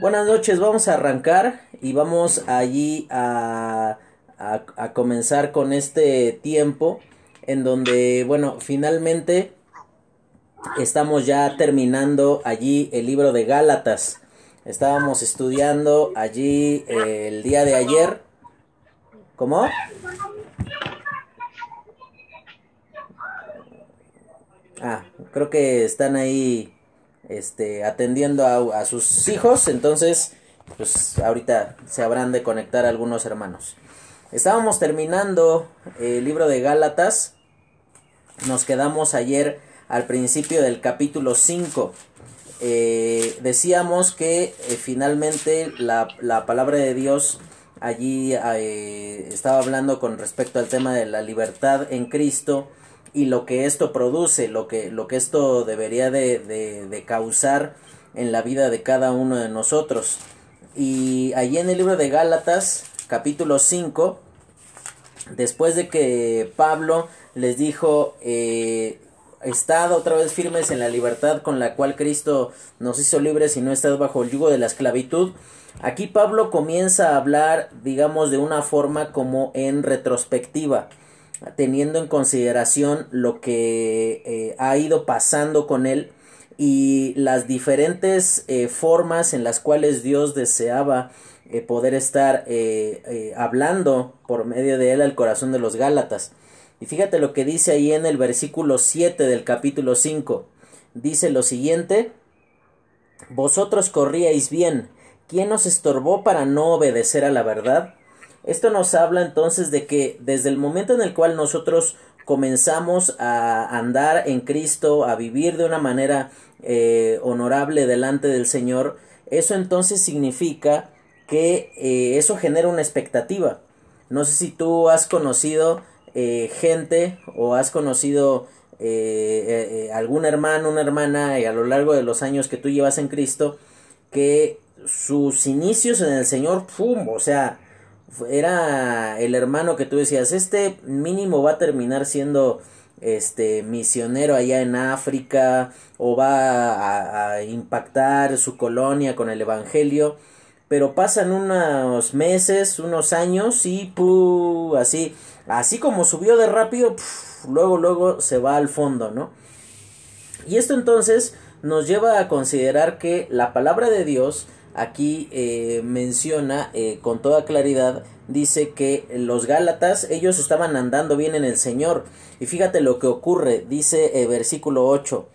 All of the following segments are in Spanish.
Buenas noches, vamos a arrancar y vamos allí a, a, comenzar con este tiempo en donde, bueno, finalmente estamos ya terminando allí el libro de Gálatas. Estábamos estudiando allí eh, el día de ayer. ¿Cómo? Ah, creo que están ahí este, atendiendo a, sus hijos, entonces, pues ahorita se habrán de conectar algunos hermanos. Estábamos terminando el libro de Gálatas, nos quedamos ayer al principio del capítulo 5. Eh, decíamos que eh, finalmente la, la, palabra de Dios allí eh, estaba hablando con respecto al tema de la libertad en Cristo y lo que esto produce, lo que, lo que esto debería de, de, causar en la vida de cada uno de nosotros. Y allí en el libro de Gálatas, capítulo 5, después de que Pablo les dijo, eh, estad otra vez firmes en la libertad con la cual Cristo nos hizo libres y no estad bajo el yugo de la esclavitud, aquí Pablo comienza a hablar, digamos, de una forma como en retrospectiva teniendo en consideración lo que eh, ha ido pasando con él y las diferentes eh, formas en las cuales Dios deseaba eh, poder estar hablando por medio de él al corazón de los Gálatas. Y fíjate lo que dice ahí en el versículo 7 del capítulo 5. Dice lo siguiente, Vosotros corríais bien, ¿quién os estorbó para no obedecer a la verdad? Esto nos habla entonces de que desde el momento en el cual nosotros comenzamos a andar en Cristo, a vivir de una manera eh, honorable delante del Señor, eso entonces significa que eh, eso genera una expectativa. No sé si tú has conocido eh, gente o has conocido algún hermano, una hermana y a lo largo de los años que tú llevas en Cristo, que sus inicios en el Señor, ¡pum! o sea, era el hermano que tú decías, este mínimo va a terminar siendo este misionero allá en África o va a, impactar su colonia con el evangelio pero pasan unos meses unos años y pu, así así como subió de rápido luego luego se va al fondo no y esto entonces nos lleva a considerar que la palabra de Dios aquí eh, menciona eh, con toda claridad, dice que los Gálatas, ellos estaban andando bien en el Señor. Y fíjate lo que ocurre, dice eh, versículo 8,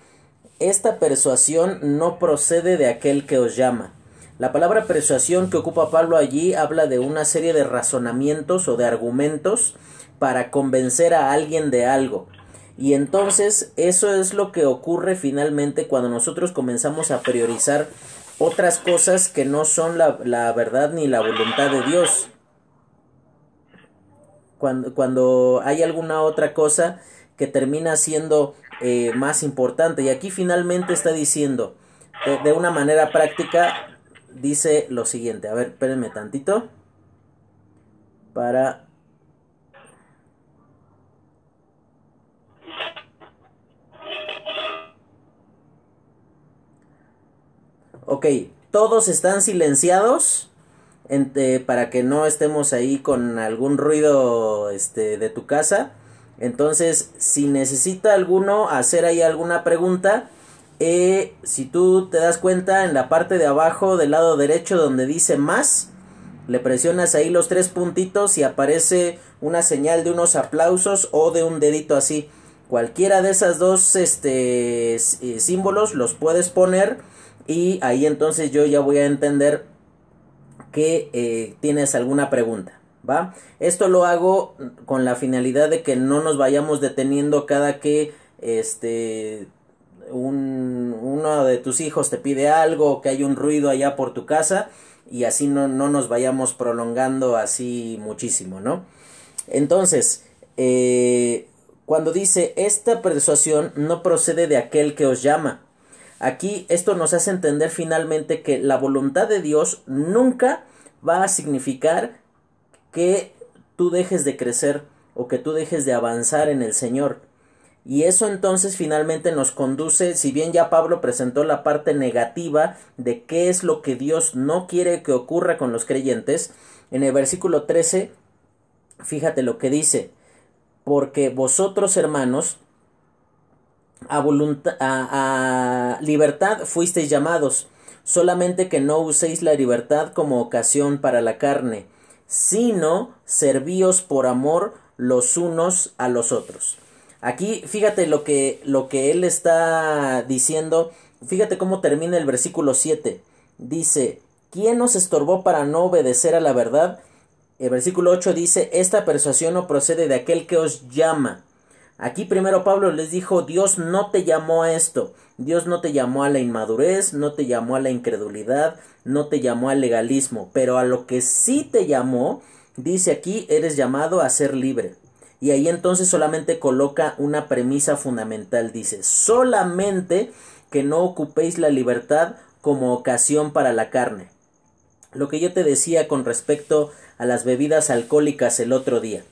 esta persuasión no procede de aquel que os llama. La palabra persuasión que ocupa Pablo allí habla de una serie de razonamientos o de argumentos para convencer a alguien de algo. Y entonces eso es lo que ocurre finalmente cuando nosotros comenzamos a priorizar otras cosas que no son la, la verdad ni la voluntad de Dios. Cuando, cuando, hay alguna otra cosa que termina siendo eh, más importante. Y aquí finalmente está diciendo, de, de, una manera práctica, dice lo siguiente. A ver, espérenme tantito. Para Ok, todos están silenciados para que no estemos ahí con algún ruido este, de tu casa. Entonces, si necesita alguno hacer ahí alguna pregunta, eh, si tú te das cuenta en la parte de abajo del lado derecho donde dice más, le presionas ahí los tres puntitos y aparece una señal de unos aplausos o de un dedito así. Cualquiera de esas dos este, eh, símbolos los puedes poner y ahí entonces yo ya voy a entender que eh, tienes alguna pregunta. ¿Va? Esto lo hago con la finalidad de que no nos vayamos deteniendo cada que este un, uno de tus hijos te pide algo, que hay un ruido allá por tu casa y así no, no nos vayamos prolongando así muchísimo, ¿no? Entonces, eh, cuando dice esta persuasión no procede de aquel que os llama, Aquí esto nos hace entender finalmente que la voluntad de Dios nunca va a significar que tú dejes de crecer o que tú dejes de avanzar en el Señor. Y eso entonces finalmente nos conduce, si bien ya Pablo presentó la parte negativa de qué es lo que Dios no quiere que ocurra con los creyentes, en el versículo 13, fíjate lo que dice, porque vosotros hermanos, a, a libertad fuisteis llamados, solamente que no uséis la libertad como ocasión para la carne, sino servíos por amor los unos a los otros. Aquí fíjate lo que, lo que él está diciendo, fíjate cómo termina el versículo 7. Dice, ¿quién nos estorbó para no obedecer a la verdad? El versículo 8 dice, esta persuasión no procede de aquel que os llama. Aquí primero Pablo les dijo, Dios no te llamó a esto, Dios no te llamó a la inmadurez, no te llamó a la incredulidad, no te llamó al legalismo, pero a lo que sí te llamó, dice aquí, eres llamado a ser libre. Y ahí entonces solamente coloca una premisa fundamental, dice, solamente que no ocupéis la libertad como ocasión para la carne. Lo que yo te decía con respecto a las bebidas alcohólicas el otro día.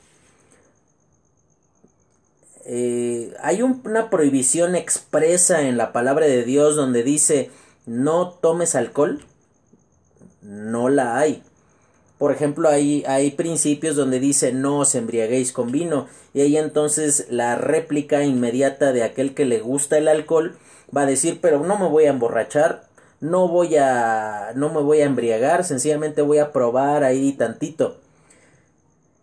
Eh, hay una prohibición expresa en la palabra de Dios donde dice no tomes alcohol. No la hay. Por ejemplo, hay, hay principios donde dice no os embriaguéis con vino. Y ahí entonces la réplica inmediata de aquel que le gusta el alcohol va a decir, pero no me voy a emborrachar, no voy a, no me voy a embriagar, sencillamente voy a probar ahí tantito.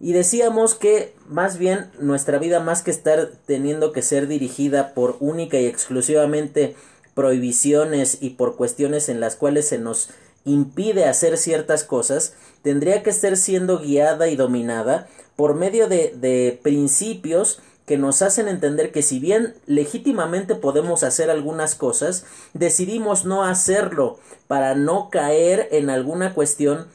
Y decíamos que más bien nuestra vida más que estar teniendo que ser dirigida por única y exclusivamente prohibiciones y por cuestiones en las cuales se nos impide hacer ciertas cosas, tendría que estar siendo guiada y dominada por medio de, de principios que nos hacen entender que si bien legítimamente podemos hacer algunas cosas, decidimos no hacerlo para no caer en alguna cuestión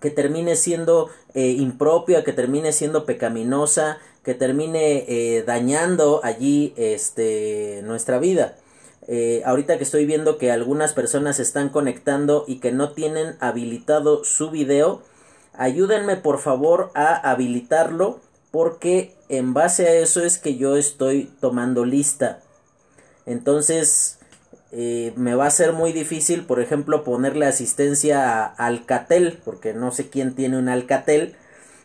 que termine siendo eh, impropia, que termine siendo pecaminosa, que termine eh, dañando allí este, nuestra vida. Eh, ahorita que estoy viendo que algunas personas están conectando y que no tienen habilitado su video, ayúdenme por favor a habilitarlo porque en base a eso es que yo estoy tomando lista. Entonces eh, me va a ser muy difícil, por ejemplo, ponerle asistencia a Alcatel, porque no sé quién tiene un Alcatel.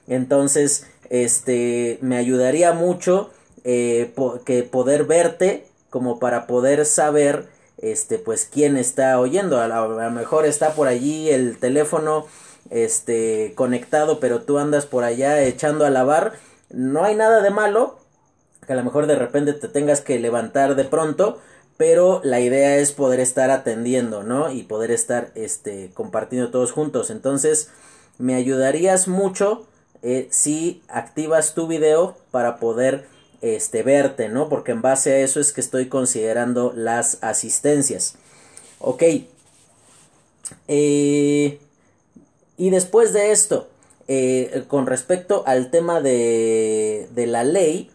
Entonces, este, me ayudaría mucho eh, que poder verte como para poder saber este pues quién está oyendo a lo, mejor está por allí el teléfono este conectado pero tú andas por allá echando a lavar no hay nada de malo que a lo mejor de repente te tengas que levantar de pronto pero la idea es poder estar atendiendo no y poder estar este compartiendo todos juntos entonces me ayudarías mucho eh, si activas tu video para poder este, verte, ¿no? Porque en base a eso es que estoy considerando las asistencias. Ok. Eh, y después de esto, eh, con respecto al tema de, de la ley,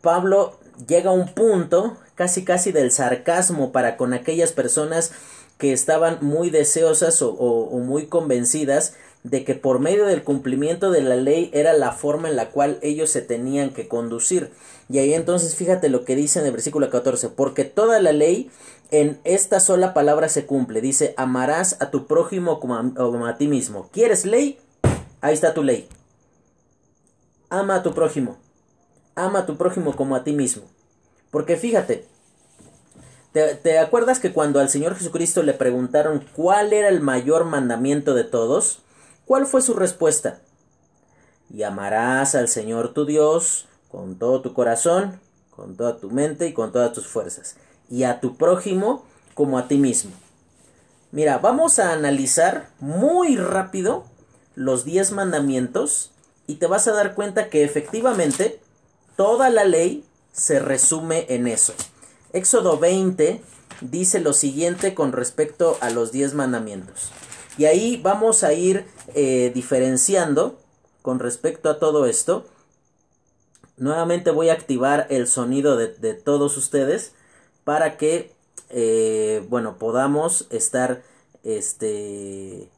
Pablo llega a un punto casi casi del sarcasmo para con aquellas personas que estaban muy deseosas o muy convencidas de que por medio del cumplimiento de la ley era la forma en la cual ellos se tenían que conducir. Y ahí entonces fíjate lo que dice en el versículo 14, porque toda la ley en esta sola palabra se cumple. Dice, amarás a tu prójimo como a, ti mismo. ¿Quieres ley? Ahí está tu ley. Ama a tu prójimo. Ama a tu prójimo como a ti mismo. Porque fíjate, ¿te, ¿te acuerdas que cuando al Señor Jesucristo le preguntaron cuál era el mayor mandamiento de todos? ¿Cuál fue su respuesta? Y amarás al Señor tu Dios con todo tu corazón, con toda tu mente y con todas tus fuerzas, y a tu prójimo como a ti mismo. Mira, vamos a analizar muy rápido los diez mandamientos y te vas a dar cuenta que efectivamente toda la ley se resume en eso. Éxodo 20 dice lo siguiente con respecto a los diez mandamientos. Y ahí vamos a ir eh, diferenciando con respecto a todo esto. Nuevamente voy a activar el sonido de, todos ustedes para que, eh, bueno, podamos estar este,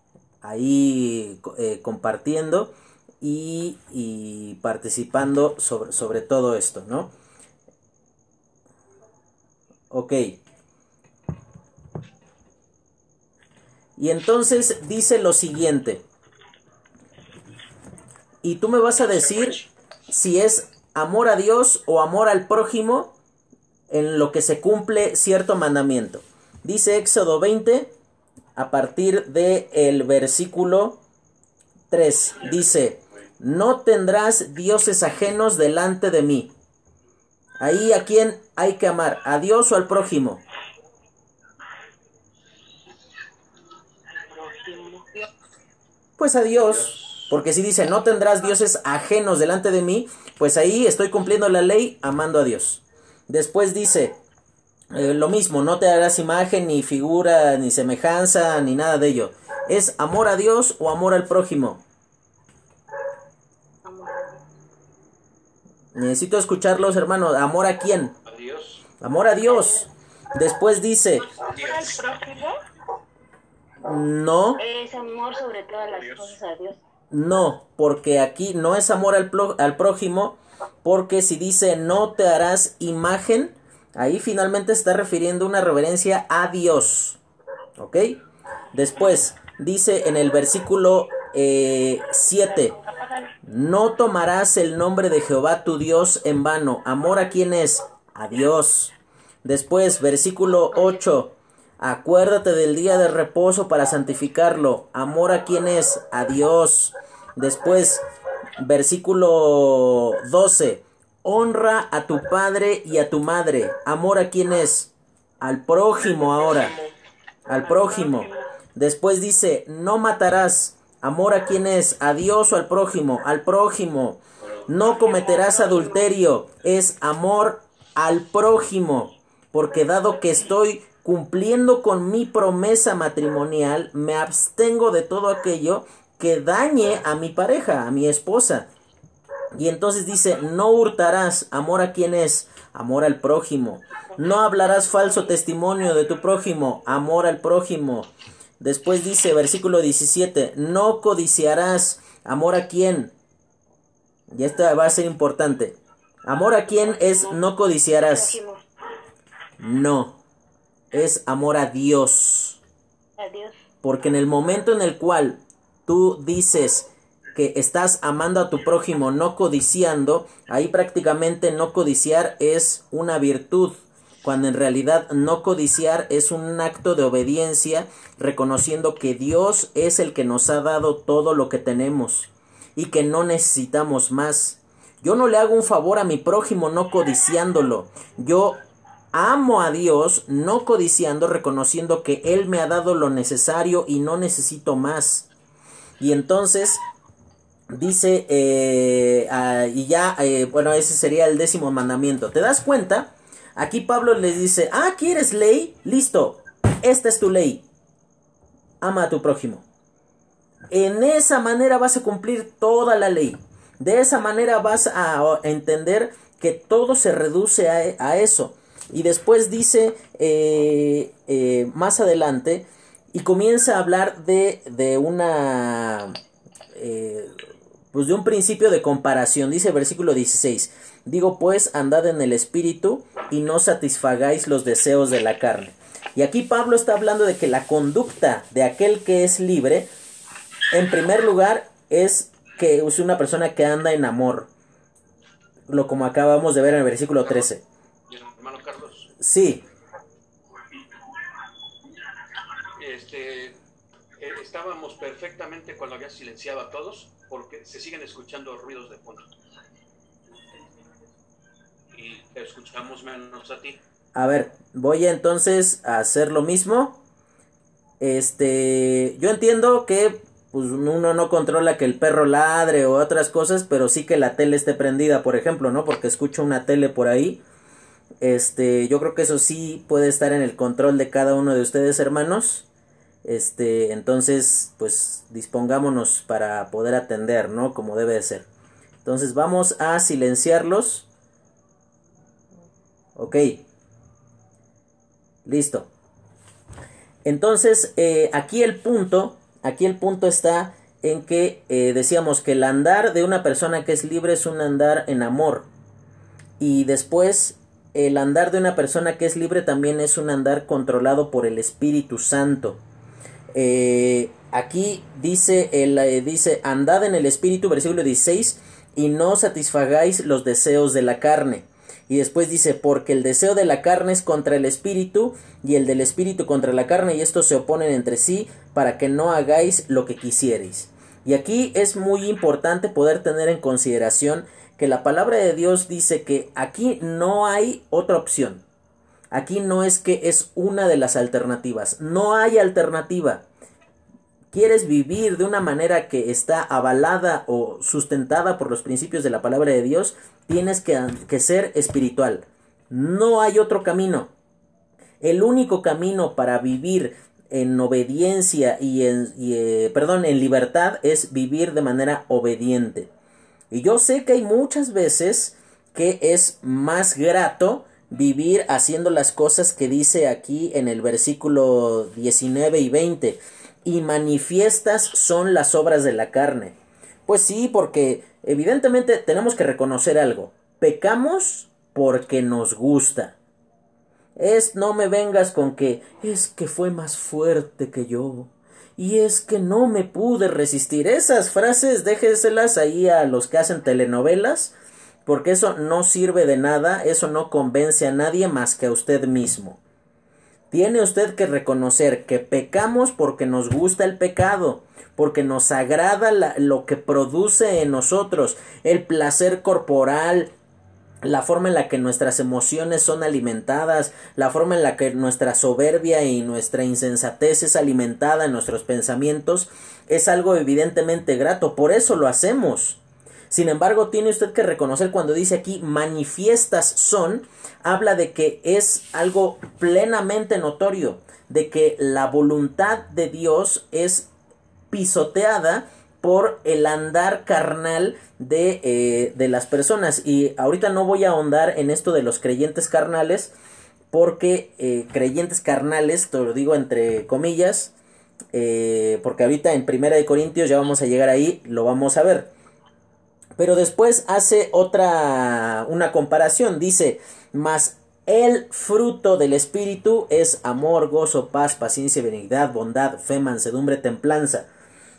ahí eh, compartiendo y, y, participando sobre, sobre todo esto, ¿no? Ok. Y entonces dice lo siguiente. Y tú me vas a decir si es amor a Dios o amor al prójimo en lo que se cumple cierto mandamiento. Dice Éxodo 20 a partir del el versículo 3. Dice, no tendrás dioses ajenos delante de mí. Ahí a quién hay que amar, a Dios o al prójimo. Pues a Dios, porque si dice, no tendrás dioses ajenos delante de mí, pues ahí estoy cumpliendo la ley amando a Dios. Después dice, eh, lo mismo, no te harás imagen, ni figura, ni semejanza, ni nada de ello. ¿Es amor a Dios o amor al prójimo? Necesito escucharlos, hermanos. ¿Amor a quién? A Dios. Amor a Dios. Después dice, ¿Amor al prójimo? no, Es amor sobre todas las cosas a Dios. no, porque aquí no es amor al, prójimo, porque si dice no te harás imagen, ahí finalmente está refiriendo una reverencia a Dios. ¿Ok? Después dice en el versículo 7, no tomarás el nombre de Jehová tu Dios en vano. ¿Amor a quién es? A Dios. Después, versículo 8. Acuérdate del día de reposo para santificarlo. ¿Amor a quién es? A Dios. Después, versículo 12. Honra a tu padre y a tu madre. ¿Amor a quién es? Al prójimo ahora. Al prójimo. Después dice, no matarás. Amor a quién es? A Dios o al prójimo. Al prójimo. No cometerás adulterio. Es amor al prójimo. Porque dado que estoy cumpliendo con mi promesa matrimonial, me abstengo de todo aquello que dañe a mi pareja, a mi esposa. Y entonces dice, no hurtarás, amor a quién es, amor al prójimo. No hablarás falso testimonio de tu prójimo, amor al prójimo. Después dice, versículo 17, no codiciarás, amor a quién. Y esta va a ser importante. Amor a quién es no codiciarás. No, es amor. A Dios. Porque en el momento en el cual tú dices que estás amando a tu prójimo, no codiciando, ahí prácticamente no codiciar es una virtud, cuando en realidad no codiciar es un acto de obediencia, reconociendo que Dios es el que nos ha dado todo lo que tenemos y que no necesitamos más. Yo no le hago un favor a mi prójimo no codiciándolo. Yo amo a Dios no codiciando, reconociendo que Él me ha dado lo necesario y no necesito más. Y entonces dice, eh, ah, y ya, eh, bueno, ese sería el décimo mandamiento. ¿Te das cuenta? Aquí Pablo les dice, ah, ¿quieres ley? Listo, esta es tu ley. Ama a tu prójimo. En esa manera vas a cumplir toda la ley. De esa manera vas a entender que todo se reduce a, eso. Y después dice eh, eh, más adelante y comienza a hablar de, de una... eh, pues de un principio de comparación. Dice versículo 16. Digo pues, andad en el espíritu y no satisfagáis los deseos de la carne. Y aquí Pablo está hablando de que la conducta de aquel que es libre, en primer lugar, es que es una persona que anda en amor. Lo como acabamos de ver en el versículo 13. Y hermano Carlos, Sí, este, eh, estábamos perfectamente cuando había silenciado a todos porque se siguen escuchando ruidos de fondo. Y te escuchamos menos a ti. A ver, voy entonces a hacer lo mismo. Este, yo entiendo que pues uno no controla que el perro ladre o otras cosas, pero sí que la tele esté prendida, por ejemplo, ¿no? Porque escucho una tele por ahí. Este, yo creo que eso sí puede estar en el control de cada uno de ustedes, hermanos. Este, entonces, pues dispongámonos para poder atender, ¿no? Como debe de ser. Entonces vamos a silenciarlos. Ok. Listo. Entonces, eh, aquí el punto, aquí el punto está en que eh, decíamos que el andar de una persona que es libre es un andar en amor. Y después, el andar de una persona que es libre también es un andar controlado por el Espíritu Santo. Eh, aquí dice, eh, dice, andad en el Espíritu, versículo 16, y no satisfagáis los deseos de la carne. Y después dice, porque el deseo de la carne es contra el espíritu y el del espíritu contra la carne y estos se oponen entre sí para que no hagáis lo que quisierais. Y aquí es muy importante poder tener en consideración que la palabra de Dios dice que aquí no hay otra opción. Aquí no es que es una de las alternativas, no hay alternativa. Quieres vivir de una manera que está avalada o sustentada por los principios de la palabra de Dios, tienes que, ser espiritual. No hay otro camino. El único camino para vivir en obediencia y en, eh, perdón, en libertad es vivir de manera obediente. Y yo sé que hay muchas veces que es más grato vivir haciendo las cosas que dice aquí en el versículo 19 y 20. Y manifiestas son las obras de la carne. Pues sí, porque evidentemente tenemos que reconocer algo. Pecamos porque nos gusta. Es no me vengas con que es que fue más fuerte que yo. Y es que no me pude resistir. Esas frases déjeselas ahí a los que hacen telenovelas, porque eso no sirve de nada, eso no convence a nadie más que a usted mismo. Tiene usted que reconocer que pecamos porque nos gusta el pecado, porque nos agrada lo que produce en nosotros, el placer corporal, la forma en la que nuestras emociones son alimentadas, la forma en la que nuestra soberbia y nuestra insensatez es alimentada en nuestros pensamientos, es algo evidentemente grato, por eso lo hacemos. Sin embargo, tiene usted que reconocer cuando dice aquí manifiestas son, habla de que es algo plenamente notorio, de que la voluntad de Dios es pisoteada por el andar carnal de, eh, de, las personas. Y ahorita no voy a ahondar en esto de los creyentes carnales, porque eh, creyentes carnales, te lo digo entre comillas, eh, porque ahorita en Primera de Corintios ya vamos a llegar ahí, lo vamos a ver. Pero después hace otra, una comparación, dice, más el fruto del Espíritu es amor, gozo, paz, paciencia, benignidad, bondad, fe, mansedumbre, templanza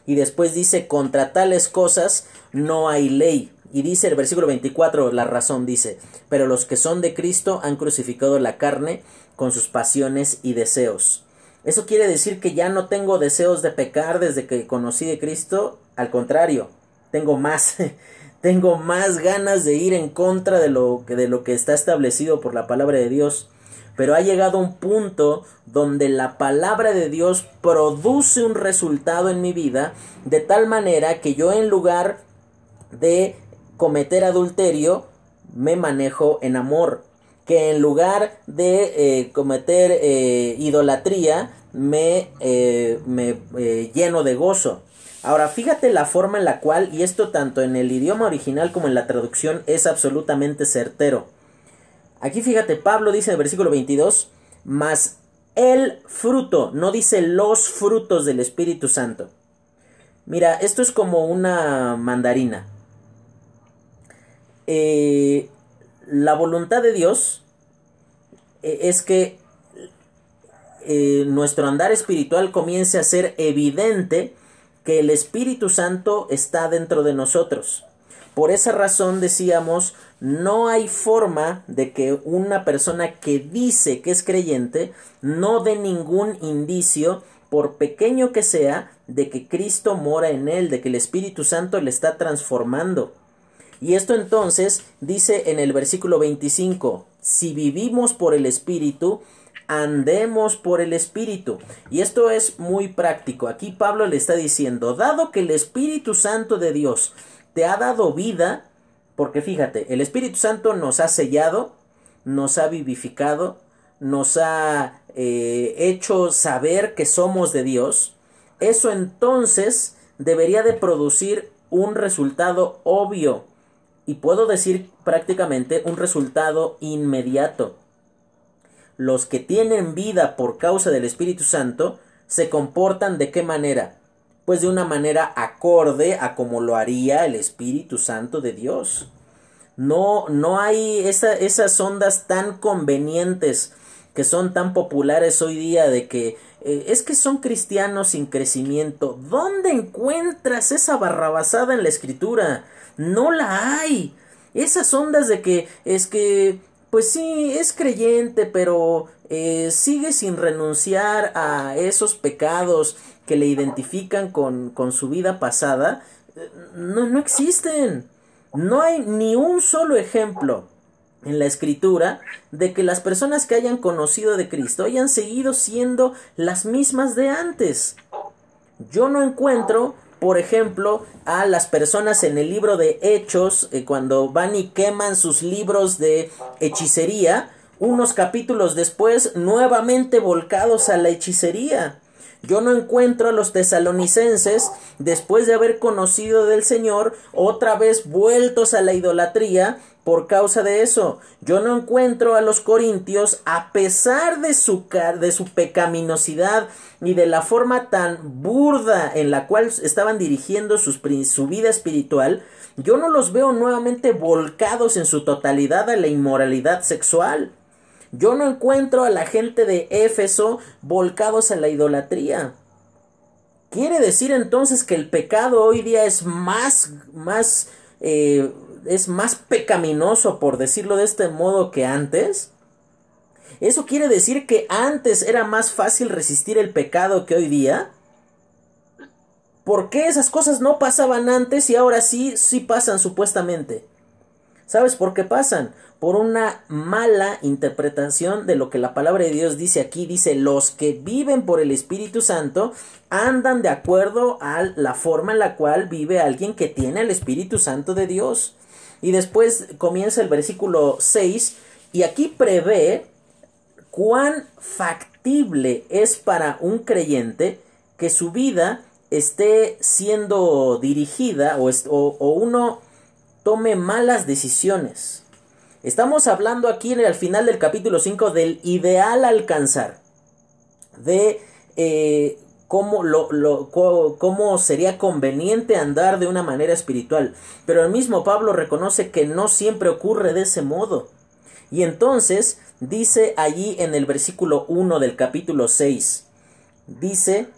y después dice, contra tales cosas no hay ley. Y dice el versículo 24, la razón dice, pero los que son de Cristo han crucificado la carne con sus pasiones y deseos. Eso quiere decir que ya no tengo deseos de pecar desde que conocí de Cristo, al contrario, tengo más, tengo más ganas de ir en contra de lo, de lo que está establecido por la palabra de Dios pero ha llegado un punto donde la palabra de Dios produce un resultado en mi vida de tal manera que yo en lugar de cometer adulterio me manejo en amor que en lugar de eh, cometer eh, idolatría me, eh, me lleno de gozo. Ahora, fíjate la forma en la cual, y esto tanto en el idioma original como en la traducción es absolutamente certero. Aquí fíjate, Pablo dice en el versículo 22, más el fruto, no dice los frutos del Espíritu Santo. Mira, esto es como una mandarina. Eh, la voluntad de Dios eh, es que eh, nuestro andar espiritual comience a ser evidente que el Espíritu Santo está dentro de nosotros. Por esa razón decíamos, no hay forma de que una persona que dice que es creyente no dé ningún indicio, por pequeño que sea, de que Cristo mora en él, de que el Espíritu Santo le está transformando. Y esto entonces dice en el versículo 25, si vivimos por el Espíritu, andemos por el Espíritu. Y esto es muy práctico. Aquí Pablo le está diciendo, dado que el Espíritu Santo de Dios te ha dado vida, porque fíjate, el Espíritu Santo nos ha sellado, nos ha vivificado, nos ha eh, hecho saber que somos de Dios, eso entonces debería de producir un resultado obvio y puedo decir prácticamente un resultado inmediato. Los que tienen vida por causa del Espíritu Santo se comportan de qué manera? pues de una manera acorde a como lo haría el Espíritu Santo de Dios. No, no hay esa, esas ondas tan convenientes que son tan populares hoy día de que eh, es que son cristianos sin crecimiento. ¿Dónde encuentras esa barrabasada en la escritura? No la hay. Esas ondas de que es que, pues sí, es creyente, pero eh, sigue sin renunciar a esos pecados que le identifican con, con su vida pasada, eh, no, no existen. No hay ni un solo ejemplo en la escritura de que las personas que hayan conocido de Cristo hayan seguido siendo las mismas de antes. Yo no encuentro, por ejemplo, a las personas en el libro de Hechos, eh, cuando van y queman sus libros de hechicería, unos capítulos después nuevamente volcados a la hechicería. Yo no encuentro a los tesalonicenses, después de haber conocido del Señor, otra vez vueltos a la idolatría por causa de eso. Yo no encuentro a los corintios, a pesar de su, de su pecaminosidad y de la forma tan burda en la cual estaban dirigiendo su vida espiritual, yo no los veo nuevamente volcados en su totalidad a la inmoralidad sexual. Yo no encuentro a la gente de Éfeso volcados a la idolatría. Quiere decir entonces que el pecado hoy día es más, más, eh, es más pecaminoso, por decirlo de este modo, que antes. ¿Eso quiere decir que antes era más fácil resistir el pecado que hoy día? ¿Por qué esas cosas no pasaban antes y ahora sí, sí pasan supuestamente? ¿Sabes por qué pasan? por una mala interpretación de lo que la palabra de Dios dice aquí. Dice, los que viven por el Espíritu Santo andan de acuerdo a la forma en la cual vive alguien que tiene el Espíritu Santo de Dios. Y después comienza el versículo 6 y aquí prevé cuán factible es para un creyente que su vida esté siendo dirigida o, o uno tome malas decisiones. Estamos hablando aquí en el, al final del capítulo 5 del ideal alcanzar, de eh, cómo, lo, lo, cómo sería conveniente andar de una manera espiritual. Pero el mismo Pablo reconoce que no siempre ocurre de ese modo. Y entonces dice allí en el versículo 1 del capítulo 6, dice,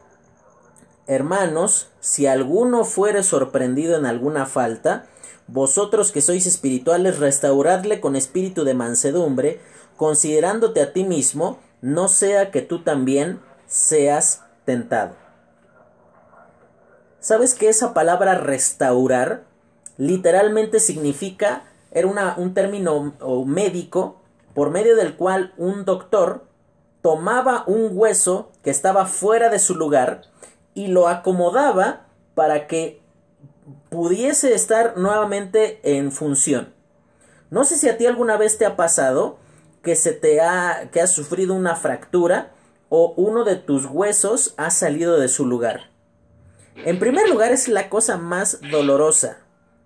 hermanos, si alguno fuere sorprendido en alguna falta, vosotros que sois espirituales, restauradle con espíritu de mansedumbre, considerándote a ti mismo, no sea que tú también seas ¿Sabes que esa palabra restaurar literalmente significa, era un término médico por medio del cual un doctor tomaba un hueso que estaba fuera de su lugar y lo acomodaba para que pudiese estar nuevamente en función. No sé si a ti alguna vez te ha pasado que se te ha que has sufrido una fractura o uno de tus huesos ha salido de su lugar. En primer lugar es la cosa más dolorosa.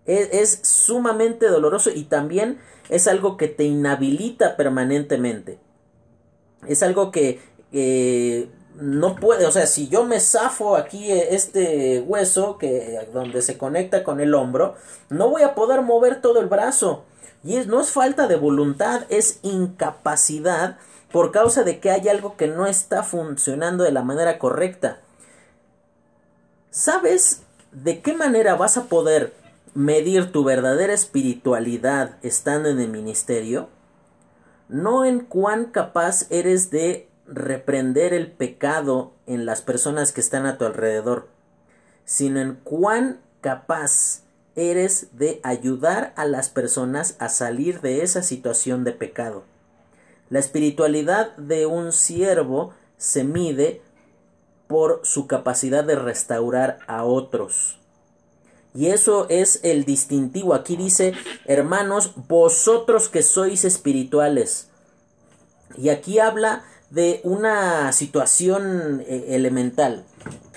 Es, es sumamente doloroso y también es algo que te inhabilita permanentemente. Es algo que no puede, o sea, si yo me zafo aquí eh, este hueso que donde se conecta con el hombro, no voy a poder mover todo el brazo. Y no es falta de voluntad, es incapacidad por causa de que hay algo que no está funcionando de la manera correcta. ¿Sabes de qué manera vas a poder medir tu verdadera espiritualidad estando en el ministerio? No en cuán capaz eres de reprender el pecado en las personas que están a tu alrededor, sino en cuán capaz eres de ayudar a las personas a salir de esa situación de pecado. La espiritualidad de un siervo se mide por su capacidad de restaurar a otros. Y eso es el distintivo. Aquí dice, hermanos, vosotros que sois espirituales. Y aquí habla de una situación eh, elemental.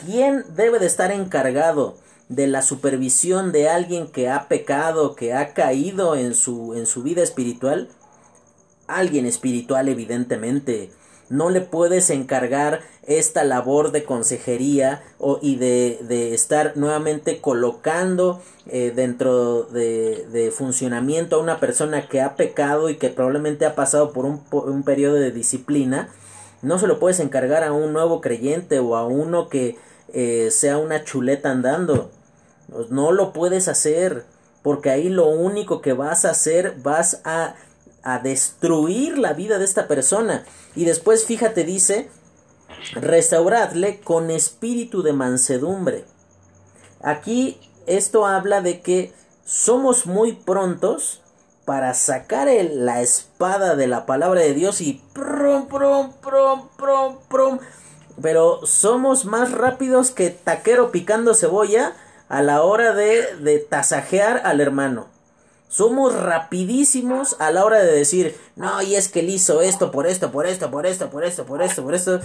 ¿Quién debe de estar encargado de la supervisión de alguien que ha pecado, que ha caído en su, en su vida espiritual? Alguien espiritual, evidentemente. no le puedes encargar esta labor de consejería o, y de, de estar nuevamente colocando eh, dentro de, de, funcionamiento a una persona que ha pecado y que probablemente ha pasado por un, un periodo de disciplina, no se lo puedes encargar a un nuevo creyente o a uno que eh, sea una chuleta andando. No lo puedes hacer porque ahí lo único que vas a hacer vas a, a destruir la vida de esta persona. Y después, fíjate, dice, restauradle con espíritu de mansedumbre. Aquí esto habla de que somos muy prontos para sacar la espada de la palabra de Dios y prom, prom, prom, prom, prom. Pero somos más rápidos que taquero picando cebolla a la hora de, de tasajear al hermano. Somos rapidísimos a la hora de decir, no, y es que él hizo esto por esto, por esto, por esto, por esto, por esto, por esto.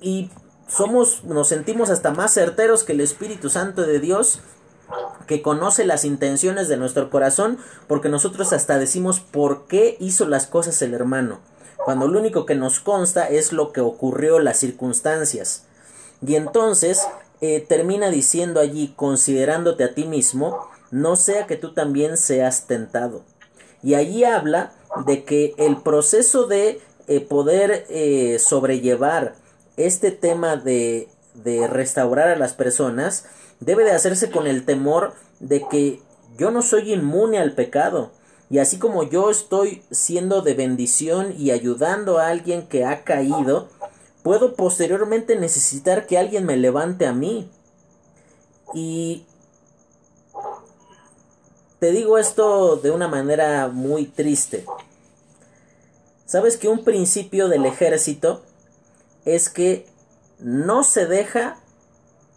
Y somos, nos sentimos hasta más certeros que el Espíritu Santo de Dios que conoce las intenciones de nuestro corazón, porque nosotros hasta decimos por qué hizo las cosas el hermano, cuando lo único que nos consta es lo que ocurrió, las circunstancias. Y entonces eh, termina diciendo allí, considerándote a ti mismo, no sea que tú también seas tentado. Y allí habla de que el proceso de eh, poder eh, sobrellevar este tema de, de restaurar a las personas debe de hacerse con el temor de que yo no soy inmune al pecado. Y así como yo estoy siendo de bendición y ayudando a alguien que ha caído, puedo posteriormente necesitar que alguien me levante a mí. Y te digo esto de una manera muy triste. ¿Sabes que un principio del ejército es que no se deja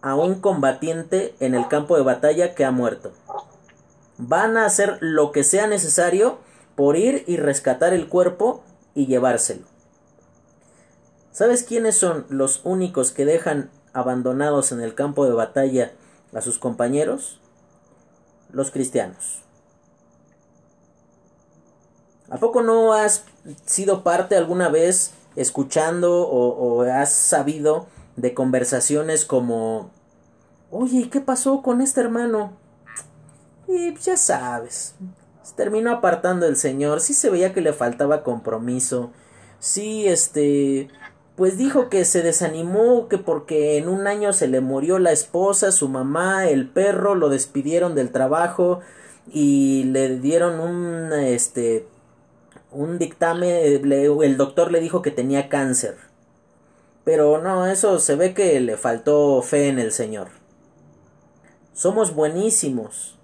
a un combatiente en el campo de batalla que ha muerto? Van a hacer lo que sea necesario por ir y rescatar el cuerpo y llevárselo. ¿Sabes quiénes son los únicos que dejan abandonados en el campo de batalla a sus compañeros? Los cristianos. ¿A poco no has sido parte alguna vez escuchando o, has sabido de conversaciones como, oye, ¿qué pasó con este hermano? Y ya sabes, se terminó apartando el Señor, sí se veía que le faltaba compromiso, sí, este, pues dijo que se desanimó, que porque en un año se le murió la esposa, su mamá, el perro, lo despidieron del trabajo y le dieron un, este, un dictamen, el doctor le dijo que tenía cáncer. Pero no, eso se ve que le faltó fe en el Señor. Somos buenísimos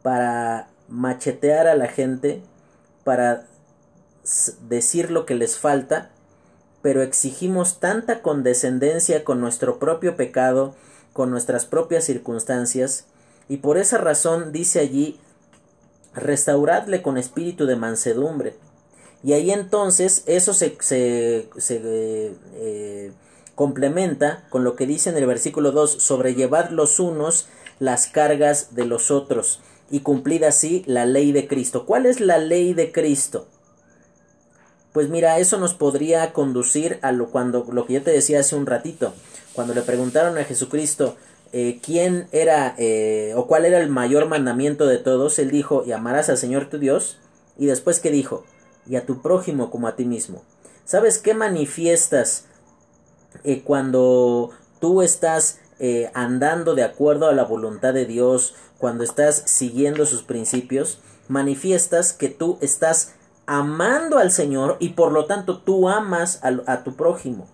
para machetear a la gente, para decir lo que les falta pero exigimos tanta condescendencia con nuestro propio pecado, con nuestras propias circunstancias, y por esa razón dice allí, restauradle con espíritu de mansedumbre. Y ahí entonces eso se, eh, complementa con lo que dice en el versículo 2, sobrellevad los unos las cargas de los otros y cumplid así la ley de Cristo. ¿Cuál es la ley de Cristo? Pues mira, eso nos podría conducir a lo, cuando, lo que yo te decía hace un ratito, cuando le preguntaron a Jesucristo eh, quién era eh, o cuál era el mayor mandamiento de todos, él dijo, y amarás al Señor tu Dios, y después que dijo, y a tu prójimo como a ti mismo. ¿Sabes qué manifiestas eh, cuando tú estás andando de acuerdo a la voluntad de Dios, cuando estás siguiendo sus principios? Manifiestas que tú estás amando al Señor y por lo tanto tú amas a, tu prójimo.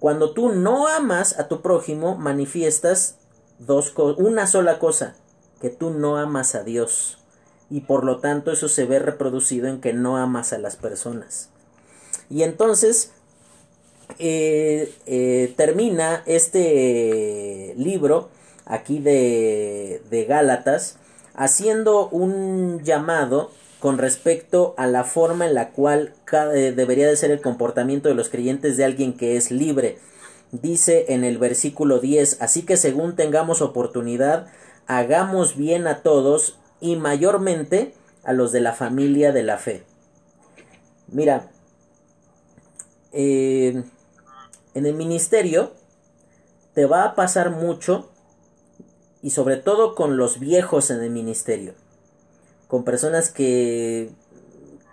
Cuando tú no amas a tu prójimo, manifiestas una sola cosa, que tú no amas a Dios. Y por lo tanto eso se ve reproducido en que no amas a las personas. Y entonces eh, eh, termina este libro aquí de Gálatas haciendo un llamado con respecto a la forma en la cual eh, debería de ser el comportamiento de los creyentes de alguien que es libre. Dice en el versículo 10, así que según tengamos oportunidad, hagamos bien a todos y mayormente a los de la familia de la fe. Mira, eh, en el ministerio te va a pasar mucho y sobre todo con los viejos en el ministerio, con personas que,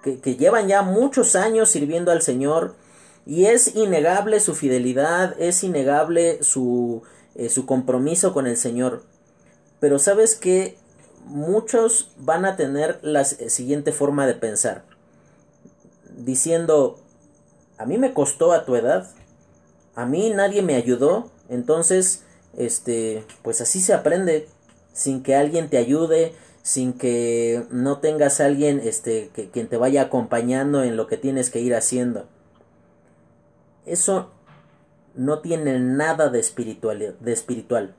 que, llevan ya muchos años sirviendo al Señor y es innegable su fidelidad, es innegable su, eh, su compromiso con el Señor. Pero sabes que muchos van a tener la siguiente forma de pensar, diciendo, a mí me costó a tu edad, a mí nadie me ayudó, entonces, este, pues así se aprende, sin que alguien te ayude, sin que no tengas a alguien, este, que quien te vaya acompañando en lo que tienes que ir haciendo. Eso no tiene nada de espiritual, de espiritual.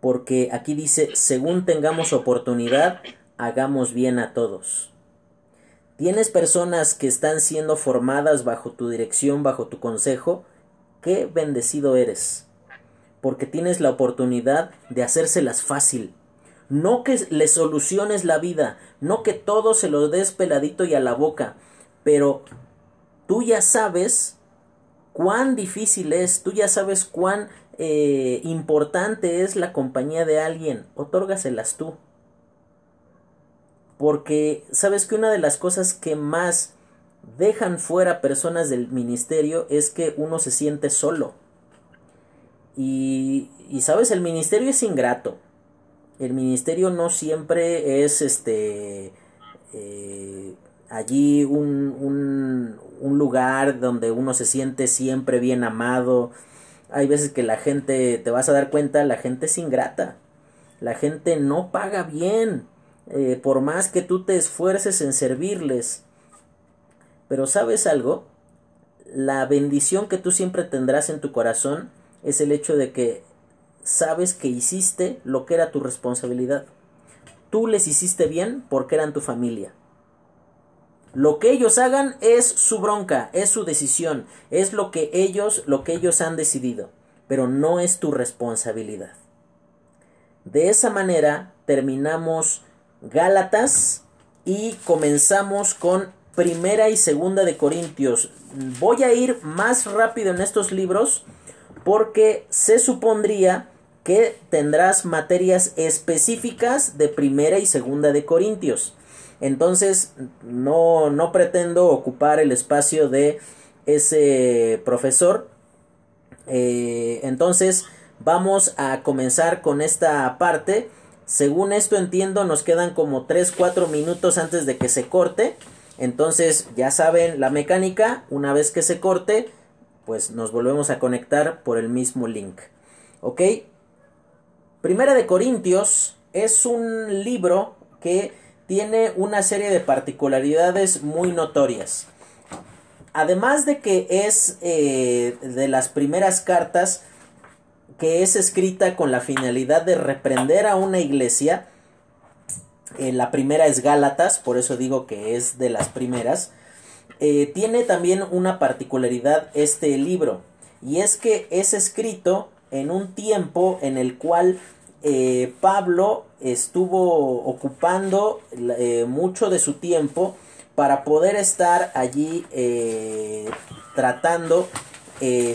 Porque aquí dice, según tengamos oportunidad, hagamos bien a todos. Tienes personas que están siendo formadas bajo tu dirección, bajo tu consejo, qué bendecido eres, porque tienes la oportunidad de hacérselas fácil. No que le soluciones la vida, no que todo se lo des peladito y a la boca, pero tú ya sabes cuán difícil es, tú ya sabes cuán eh, importante es la compañía de alguien, otórgaselas tú. Porque sabes que una de las cosas que más dejan fuera personas del ministerio es que uno se siente solo. Y, y sabes, el ministerio es ingrato. El ministerio no siempre es este eh, allí un, un, lugar donde uno se siente siempre bien amado. Hay veces que la gente, te vas a dar cuenta, la gente es ingrata. La gente no paga bien. Eh, por más que tú te esfuerces en servirles, pero ¿sabes algo? La bendición que tú siempre tendrás en tu corazón es el hecho de que sabes que hiciste lo que era tu responsabilidad. Tú les hiciste bien porque eran tu familia. Lo que ellos hagan es su bronca, es su decisión, es lo que ellos, lo que ellos han decidido, pero no es tu responsabilidad. De esa manera terminamos Gálatas y comenzamos con Primera y Segunda de Corintios. Voy a ir más rápido en estos libros porque se supondría que tendrás materias específicas de Primera y Segunda de Corintios. Entonces no, no pretendo ocupar el espacio de ese profesor. Eh, entonces vamos a comenzar con esta parte. Según esto entiendo nos quedan como 3-4 minutos antes de que se corte. Entonces, ya saben la mecánica, una vez que se corte, pues nos volvemos a conectar por el mismo link. ¿Ok? Primera de Corintios es un libro que tiene una serie de particularidades muy notorias. Además de que es eh, de las primeras cartas que es escrita con la finalidad de reprender a una iglesia, eh, la primera es Gálatas, por eso digo que es de las primeras. Eh, tiene también una particularidad este libro, y es que es escrito en un tiempo en el cual eh, Pablo estuvo ocupando mucho de su tiempo para poder estar allí tratando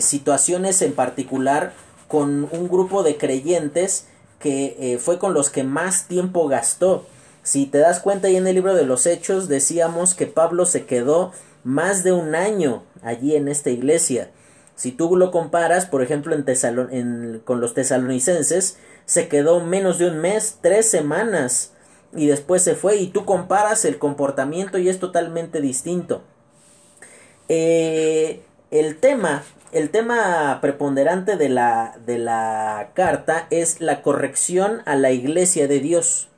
situaciones en particular con un grupo de creyentes que fue con los que más tiempo gastó. Si te das cuenta, ahí en el libro de los Hechos decíamos que Pablo se quedó más de un año allí en esta iglesia. Si tú lo comparas, por ejemplo, en con los tesalonicenses, se quedó menos de un mes, tres semanas, y después se fue, y tú comparas el comportamiento y es totalmente distinto. Eh, el tema, el tema preponderante de la, de la carta es la corrección a la iglesia de Dios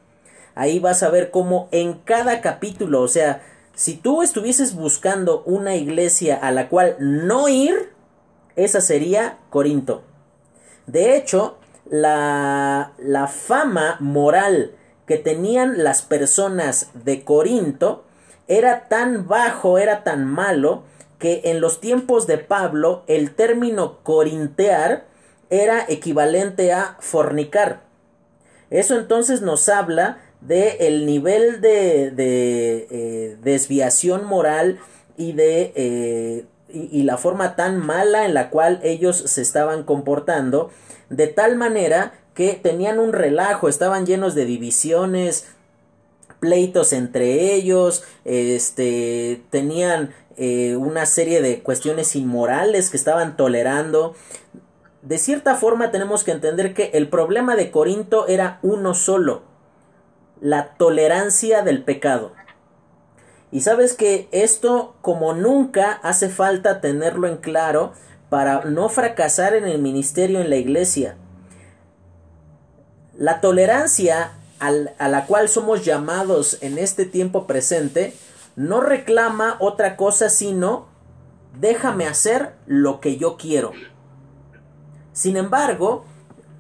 ahí vas a ver cómo en cada capítulo, o sea, si tú estuvieses buscando una iglesia a la cual no ir, esa sería Corinto. De hecho, la, la fama moral que tenían las personas de Corinto era tan bajo, era tan malo, que en los tiempos de Pablo el término corintear era equivalente a fornicar. Eso entonces nos habla de el nivel de, de eh, desviación moral y de eh, y, la forma tan mala en la cual ellos se estaban comportando, de tal manera que tenían un relajo, estaban llenos de divisiones, pleitos entre ellos, este, tenían eh, una serie de cuestiones inmorales que estaban tolerando. De cierta forma tenemos que entender que el problema de Corinto era uno solo, la tolerancia del pecado. Y sabes que esto como nunca hace falta tenerlo en claro para no fracasar en el ministerio en la iglesia. La tolerancia a la cual somos llamados en este tiempo presente no reclama otra cosa sino déjame hacer lo que yo quiero. Sin embargo,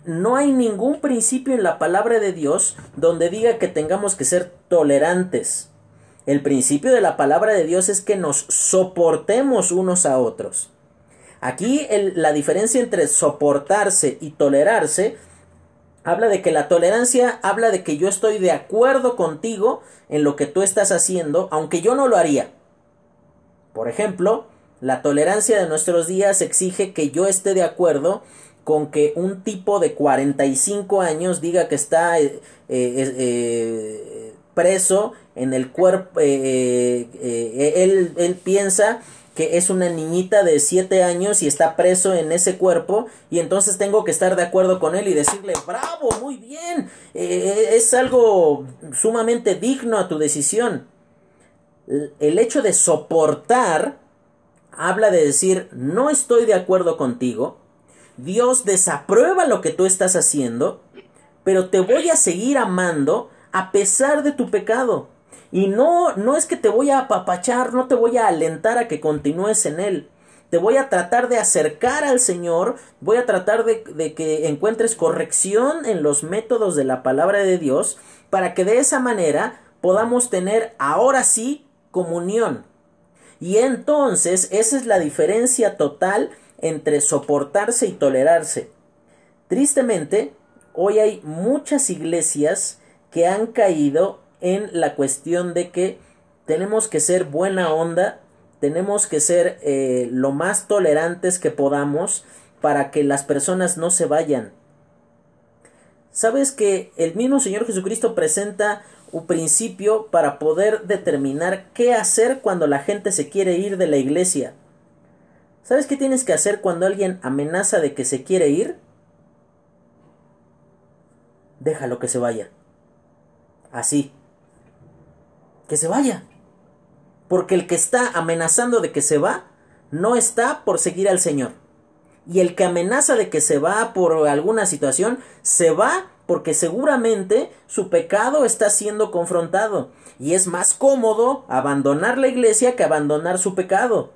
no hay ningún principio en la palabra de Dios donde diga que tengamos que ser tolerantes. El principio de la palabra de Dios es que nos soportemos unos a otros. Aquí la diferencia entre soportarse y tolerarse habla de que la tolerancia habla de que yo estoy de acuerdo contigo en lo que tú estás haciendo, aunque yo no lo haría. Por ejemplo, la tolerancia de nuestros días exige que yo esté de acuerdo con que un tipo de 45 años diga que está eh, eh, eh, preso en el cuerpo, él, él piensa que es una niñita de 7 años y está preso en ese cuerpo y entonces tengo que estar de acuerdo con él y decirle bravo, muy bien, eh, es algo sumamente digno a tu decisión. El hecho de soportar habla de decir no estoy de acuerdo contigo, Dios desaprueba lo que tú estás haciendo, pero te voy a seguir amando a pesar de tu pecado. Y no, no es que te voy a apapachar, no te voy a alentar a que continúes en él. Te voy a tratar de acercar al Señor, voy a tratar de, de que encuentres corrección en los métodos de la palabra de Dios, para que de esa manera podamos tener ahora sí comunión. Y entonces esa es la diferencia total entre soportarse y tolerarse. Tristemente, hoy hay muchas iglesias que han caído en la cuestión de que tenemos que ser buena onda, tenemos que ser eh, lo más tolerantes que podamos para que las personas no se vayan. Sabes que el mismo Señor Jesucristo presenta un principio para poder determinar qué hacer cuando la gente se quiere ir de la iglesia. ¿Sabes qué tienes que hacer cuando alguien amenaza de que se quiere ir? Déjalo que se vaya. Así, que se vaya. Porque el que está amenazando de que se va, no está por seguir al Señor. Y el que amenaza de que se va por alguna situación, se va porque seguramente su pecado está siendo confrontado. Y es más cómodo abandonar la iglesia que abandonar su pecado.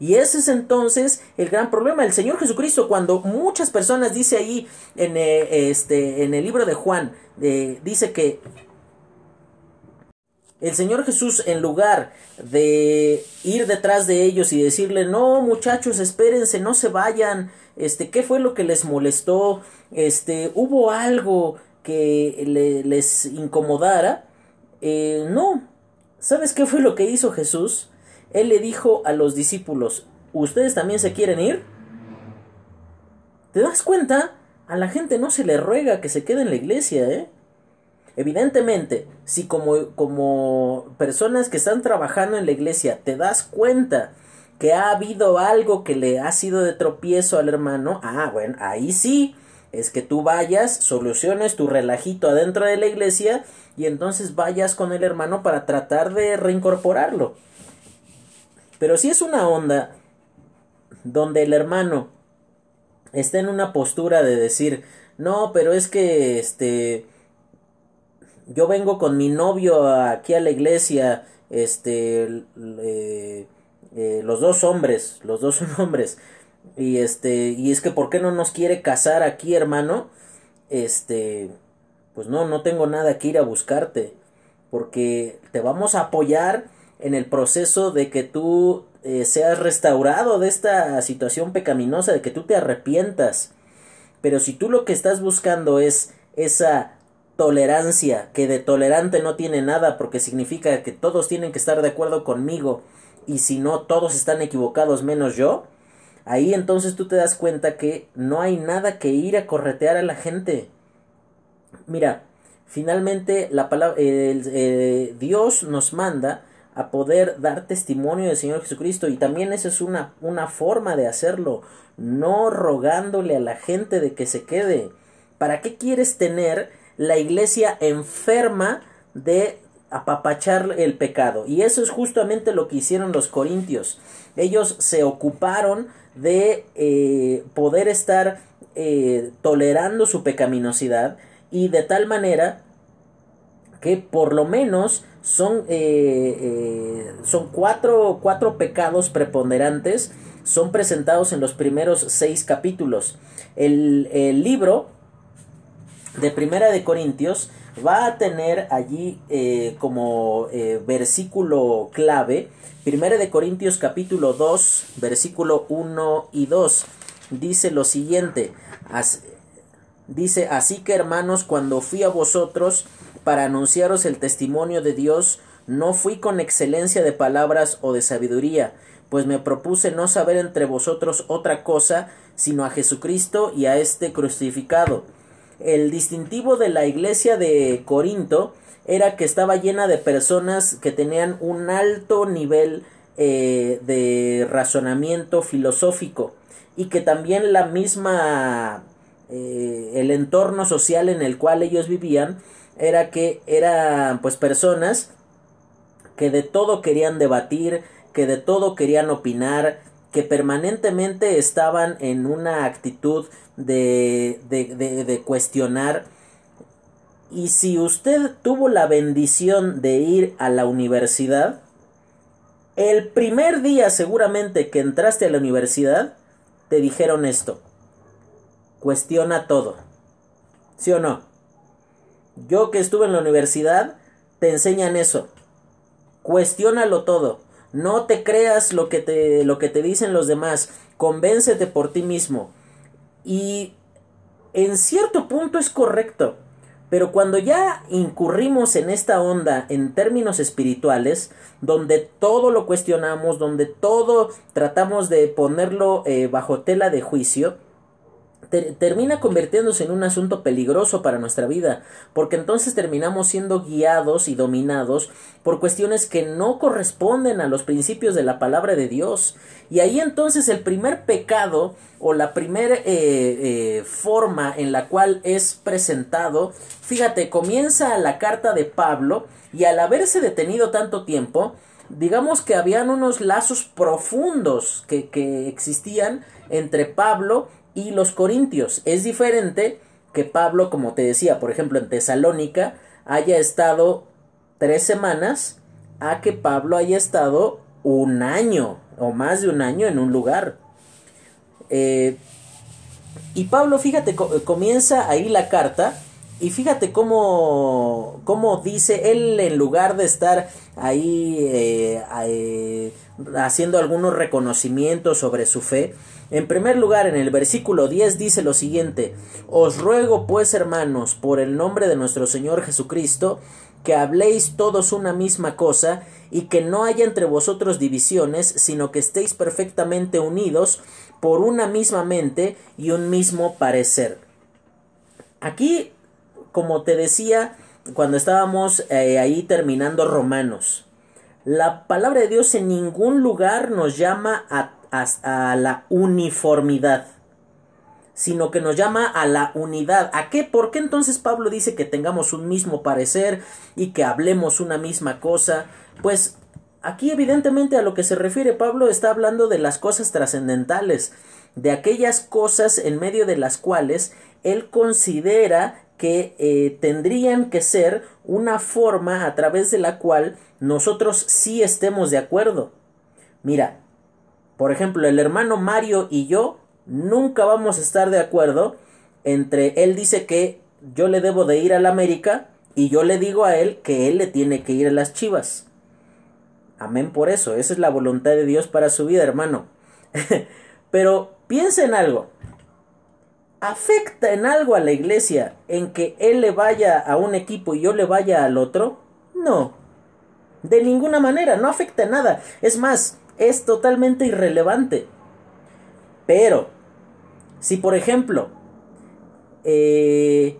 Y ese es entonces el gran problema. El Señor Jesucristo, cuando muchas personas dice ahí en, eh, este, en el libro de Juan, eh, dice que el Señor Jesús, en lugar de ir detrás de ellos y decirle, no, muchachos, espérense, no se vayan, este, ¿qué fue lo que les molestó? Este, ¿hubo algo que les incomodara? Eh, no. ¿Sabes qué fue lo que hizo Jesús? Él le dijo a los discípulos, ¿ustedes también se quieren ir? ¿Te das cuenta? A la gente no se le ruega que se quede en la iglesia, ¿eh? Evidentemente, si como, como personas que están trabajando en la iglesia te das cuenta que ha habido algo que le ha sido de tropiezo al hermano, ah, bueno, ahí sí, es que tú vayas, soluciones tu relajito adentro de la iglesia y entonces vayas con el hermano para tratar de reincorporarlo. Pero si es una onda donde el hermano está en una postura de decir, no, pero es que este yo vengo con mi novio aquí a la iglesia, este, eh, los dos hombres, los dos son hombres, y este, y es que ¿por qué no nos quiere casar aquí, hermano? Este, pues no, no tengo nada que ir a buscarte, porque te vamos a apoyar en el proceso de que tú eh, seas restaurado de esta situación pecaminosa, de que tú te arrepientas. Pero si tú lo que estás buscando es esa tolerancia, que de tolerante no tiene nada porque significa que todos tienen que estar de acuerdo conmigo y si no todos están equivocados menos yo, ahí entonces tú te das cuenta que no hay nada que ir a corretear a la gente. Mira, finalmente la palabra, eh, Dios nos manda a poder dar testimonio del Señor Jesucristo y también esa es una, una forma de hacerlo, no rogándole a la gente de que se quede. ¿Para qué quieres tener la iglesia enferma de apapachar el pecado? Y eso es justamente lo que hicieron los corintios. Ellos se ocuparon de eh, poder estar eh, tolerando su pecaminosidad y de tal manera que por lo menos son, eh, son cuatro, cuatro pecados preponderantes son presentados en los primeros seis capítulos. El, el libro de Primera de Corintios va a tener allí eh, como eh, versículo clave Primera de Corintios capítulo 2 versículo 1 y 2 dice lo siguiente dice así que hermanos cuando fui a vosotros para anunciaros el testimonio de Dios no fui con excelencia de palabras o de sabiduría pues me propuse no saber entre vosotros otra cosa sino a Jesucristo y a este crucificado el distintivo de la iglesia de Corinto era que estaba llena de personas que tenían un alto nivel eh, de razonamiento filosófico y que también la misma eh, el entorno social en el cual ellos vivían era que eran pues personas que de todo querían debatir, que de todo querían opinar, que permanentemente estaban en una actitud de, de, de, cuestionar. Y si usted tuvo la bendición de ir a la universidad, el primer día seguramente que entraste a la universidad, te dijeron esto. Cuestiona todo. ¿Sí o no? Yo que estuve en la universidad, te enseñan eso. Cuestiónalo todo. No te creas lo que te, lo que te dicen los demás. Convéncete por ti mismo. Y en cierto punto es correcto. Pero cuando ya incurrimos en esta onda en términos espirituales, donde todo lo cuestionamos, donde todo tratamos de ponerlo eh, bajo tela de juicio, termina convirtiéndose en un asunto peligroso para nuestra vida, porque entonces terminamos siendo guiados y dominados por cuestiones que no corresponden a los principios de la palabra de Dios. Y ahí entonces el primer pecado o la primera eh, eh, forma en la cual es presentado, fíjate, comienza la carta de Pablo y al haberse detenido tanto tiempo, digamos que habían unos lazos profundos que, que existían entre Pablo y los corintios. Es diferente que Pablo, como te decía, por ejemplo, en Tesalónica, haya estado tres semanas a que Pablo haya estado un año o más de un año en un lugar. Eh, y Pablo, fíjate, comienza ahí la carta y fíjate cómo, cómo dice él en lugar de estar ahí eh, eh, haciendo algunos reconocimientos sobre su fe, en primer lugar, en el versículo 10 dice lo siguiente, Os ruego pues, hermanos, por el nombre de nuestro Señor Jesucristo, que habléis todos una misma cosa, y que no haya entre vosotros divisiones, sino que estéis perfectamente unidos por una misma mente y un mismo parecer. Aquí, como te decía, cuando estábamos eh, ahí terminando Romanos, la palabra de Dios en ningún lugar nos llama a la uniformidad, sino que nos llama a la unidad. ¿A qué? ¿Por qué entonces Pablo dice que tengamos un mismo parecer y que hablemos una misma cosa? Pues aquí evidentemente a lo que se refiere Pablo está hablando de las cosas trascendentales, de aquellas cosas en medio de las cuales él considera que eh, tendrían que ser una forma a través de la cual nosotros sí estemos de acuerdo. Mira, por ejemplo, el hermano Mario y yo nunca vamos a estar de acuerdo entre él dice que yo le debo de ir a la América y yo le digo a él que él le tiene que ir a las Chivas. Amén por eso, esa es la voluntad de Dios para su vida, hermano. Pero piensa en algo. ¿Afecta en algo a la iglesia en que él le vaya a un equipo y yo le vaya al otro? No. De ninguna manera, no afecta nada. Es más, es totalmente irrelevante. Pero, si por ejemplo, eh,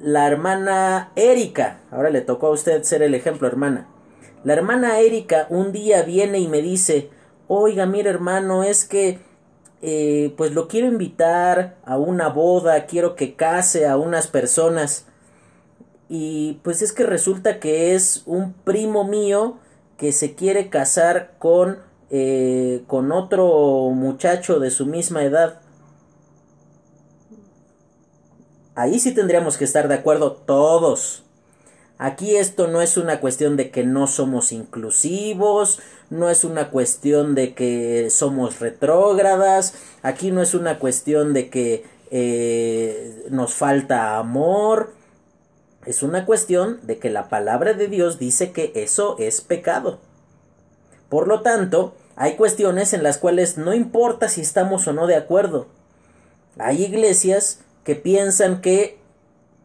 la hermana Erika, ahora le tocó a usted ser el ejemplo, hermana. La hermana Erika un día viene y me dice, oiga, mire hermano, es que eh, pues lo quiero invitar a una boda, quiero que case a unas personas. Y pues es que resulta que es un primo mío que se quiere casar con, eh, con otro muchacho de su misma edad. Ahí sí tendríamos que estar de acuerdo todos. Aquí esto no es una cuestión de que no somos inclusivos, no es una cuestión de que somos retrógradas, aquí no es una cuestión de que eh, nos falta amor, es una cuestión de que la palabra de Dios dice que eso es pecado. Por lo tanto, hay cuestiones en las cuales no importa si estamos o no de acuerdo. Hay iglesias que piensan que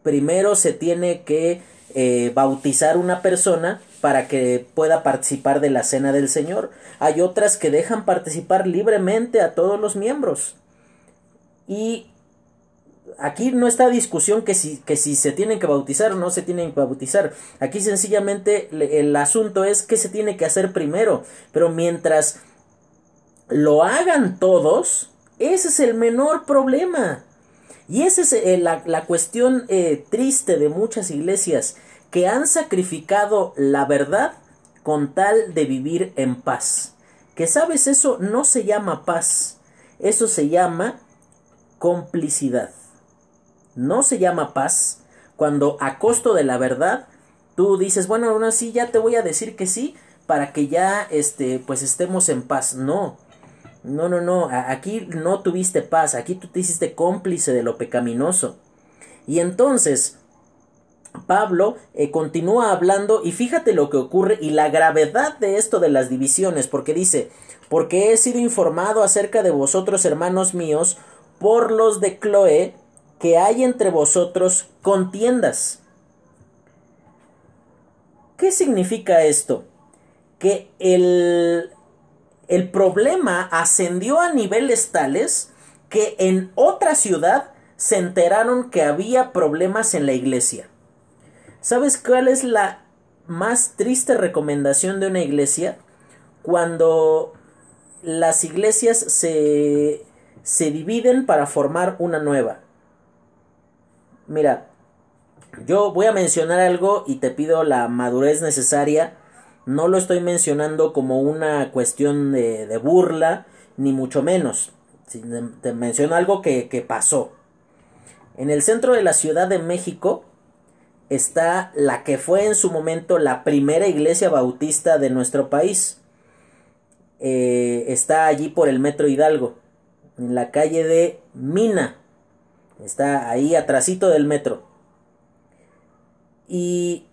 primero se tiene que eh, bautizar una persona para que pueda participar de la cena del Señor. Hay otras que dejan participar libremente a todos los miembros. Y aquí no está discusión que si, que si se tienen que bautizar o no se tienen que bautizar. Aquí sencillamente el asunto es que se tiene que hacer primero. Pero mientras lo hagan todos, ese es el menor problema. Y esa es eh, la, cuestión eh, triste de muchas iglesias que han sacrificado la verdad con tal de vivir en paz. Que sabes, eso no se llama paz, eso se llama complicidad. No se llama paz cuando a costo de la verdad tú dices, bueno, aún así ya te voy a decir que sí para que ya este pues estemos en paz. No. No, no, no, aquí no tuviste paz, aquí tú te hiciste cómplice de lo pecaminoso. Y entonces, Pablo eh, continúa hablando y fíjate lo que ocurre y la gravedad de esto de las divisiones, porque dice, porque he sido informado acerca de vosotros, hermanos míos, por los de Cloé, que hay entre vosotros contiendas. ¿Qué significa esto? Que el, el problema ascendió a niveles tales que en otra ciudad se enteraron que había problemas en la iglesia. ¿Sabes cuál es la más triste recomendación de una iglesia? Cuando las iglesias se, se dividen para formar una nueva. Mira, yo voy a mencionar algo y te pido la madurez necesaria. No lo estoy mencionando como una cuestión de, burla, ni mucho menos. Te menciono algo que, que pasó. En el centro de la Ciudad de México está la que fue en su momento la primera iglesia bautista de nuestro país. Eh, está allí por el Metro Hidalgo, en la calle de Mina. Está ahí atrásito del metro. Y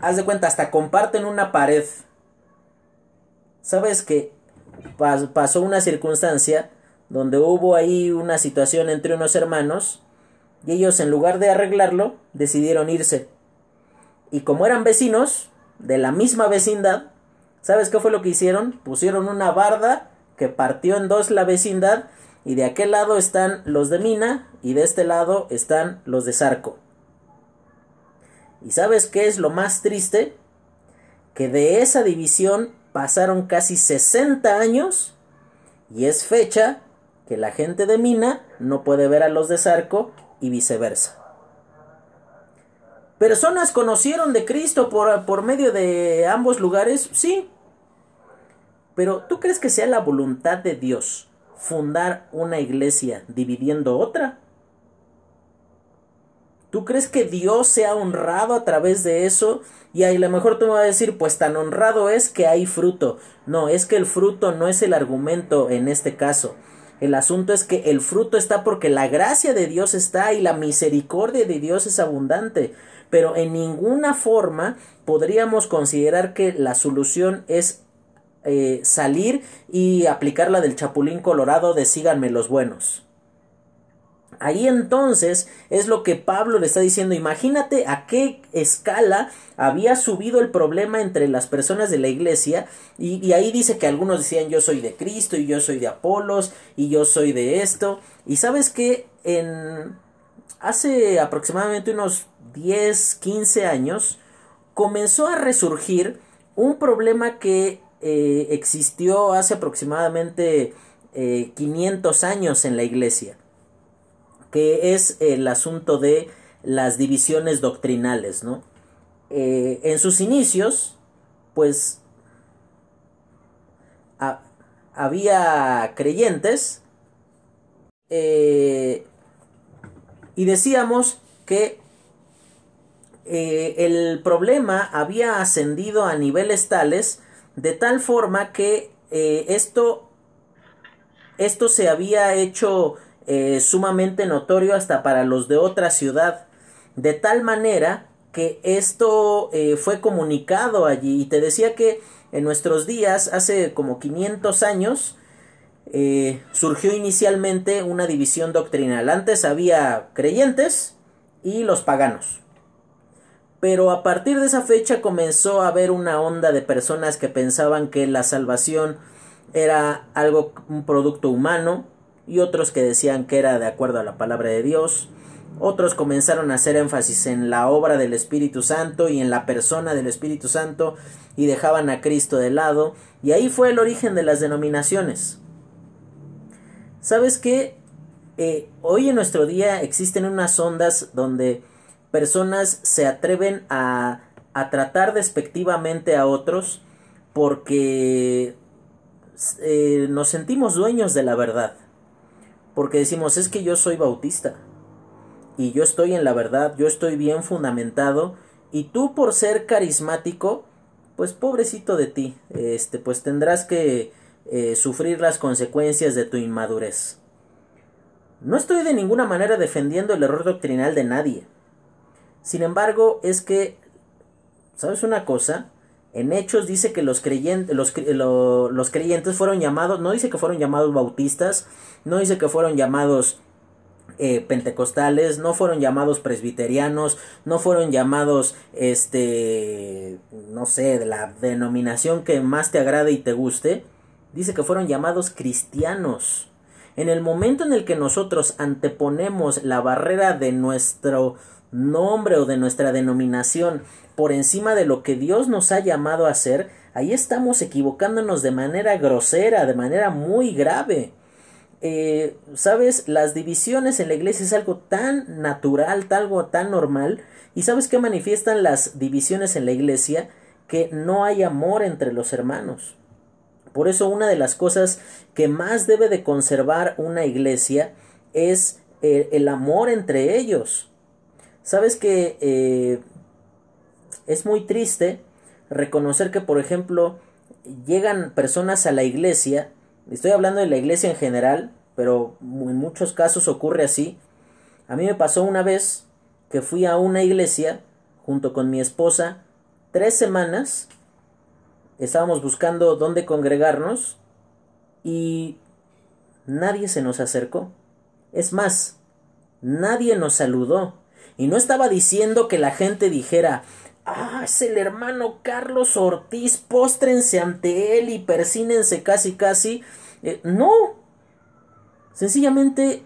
haz de cuenta, hasta comparten una pared. ¿Sabes que pasó una circunstancia donde hubo ahí una situación entre unos hermanos y ellos en lugar de arreglarlo decidieron irse. Y como eran vecinos de la misma vecindad, ¿sabes qué fue lo que hicieron? Pusieron una barda que partió en dos la vecindad y de aquel lado están los de Mina y de este lado están los de Zarco. ¿Y sabes qué es lo más triste? Que de esa división pasaron casi 60 años y es fecha que la gente de Mina no puede ver a los de Zarco y viceversa. ¿Personas conocieron de Cristo por, por medio de ambos lugares? Sí. Pero ¿tú crees que sea la voluntad de Dios fundar una iglesia dividiendo otra? ¿Tú crees que Dios se ha honrado a través de eso? Y a lo mejor tú me vas a decir, pues tan honrado es que hay fruto. No, es que el fruto no es el argumento en este caso. El asunto es que el fruto está porque la gracia de Dios está y la misericordia de Dios es abundante. Pero en ninguna forma podríamos considerar que la solución es eh, salir y aplicar la del chapulín colorado de síganme los buenos. Ahí entonces es lo que Pablo le está diciendo. Imagínate a qué escala había subido el problema entre las personas de la iglesia. Y, y, ahí dice que algunos decían yo soy de Cristo y yo soy de Apolos y yo soy de esto. Y sabes que en hace aproximadamente unos 10, 15 años comenzó a resurgir un problema que eh, existió hace aproximadamente eh, 500 años en la iglesia que es el asunto de las divisiones doctrinales, ¿no? Eh, en sus inicios, pues había creyentes eh, y decíamos que el problema había ascendido a niveles tales de tal forma que esto esto se había hecho eh, sumamente notorio hasta para los de otra ciudad, de tal manera que esto eh, fue comunicado allí y te decía que en nuestros días, hace como 500 años, eh, surgió inicialmente una división doctrinal. Antes había creyentes y los paganos. Pero a partir de esa fecha comenzó a haber una onda de personas que pensaban que la salvación era algo, un producto humano, y otros que decían que era de acuerdo a la palabra de Dios. Otros comenzaron a hacer énfasis en la obra del Espíritu Santo y en la persona del Espíritu Santo y dejaban a Cristo de lado. Y ahí fue el origen de las denominaciones. ¿Sabes qué? Eh, hoy en nuestro día existen unas ondas donde personas se atreven a, a tratar despectivamente a otros porque eh, nos sentimos dueños de la verdad. Porque decimos, es que yo soy bautista. Y yo estoy en la verdad, yo estoy bien fundamentado. Y tú por ser carismático, pues pobrecito de ti, este, pues tendrás que eh, sufrir las consecuencias de tu inmadurez. No estoy de ninguna manera defendiendo el error doctrinal de nadie. Sin embargo, es que, ¿sabes una cosa? En Hechos dice que los creyentes, los, los creyentes fueron llamados, no dice que fueron llamados bautistas, no dice que fueron llamados eh, pentecostales, no fueron llamados presbiterianos, no fueron llamados, este, no sé, de la denominación que más te agrade y te guste. Dice que fueron llamados cristianos. En el momento en el que nosotros anteponemos la barrera de nuestro nombre o de nuestra denominación por encima de lo que Dios nos ha llamado a hacer, ahí estamos equivocándonos de manera grosera, de manera muy grave. Eh, sabes, las divisiones en la iglesia es algo tan natural, algo tan normal, y sabes que manifiestan las divisiones en la iglesia que no hay amor entre los hermanos. Por eso una de las cosas que más debe de conservar una iglesia es eh, el amor entre ellos. Sabes que eh, es muy triste reconocer que, por ejemplo, llegan personas a la iglesia, estoy hablando de la iglesia en general, pero en muchos casos ocurre así. A mí me pasó una vez que fui a una iglesia junto con mi esposa tres semanas, estábamos buscando dónde congregarnos y nadie se nos acercó. Es más, nadie nos saludó. Y no estaba diciendo que la gente dijera, ah, es el hermano Carlos Ortiz, póstrense ante él y persínense casi casi. Eh, no. Sencillamente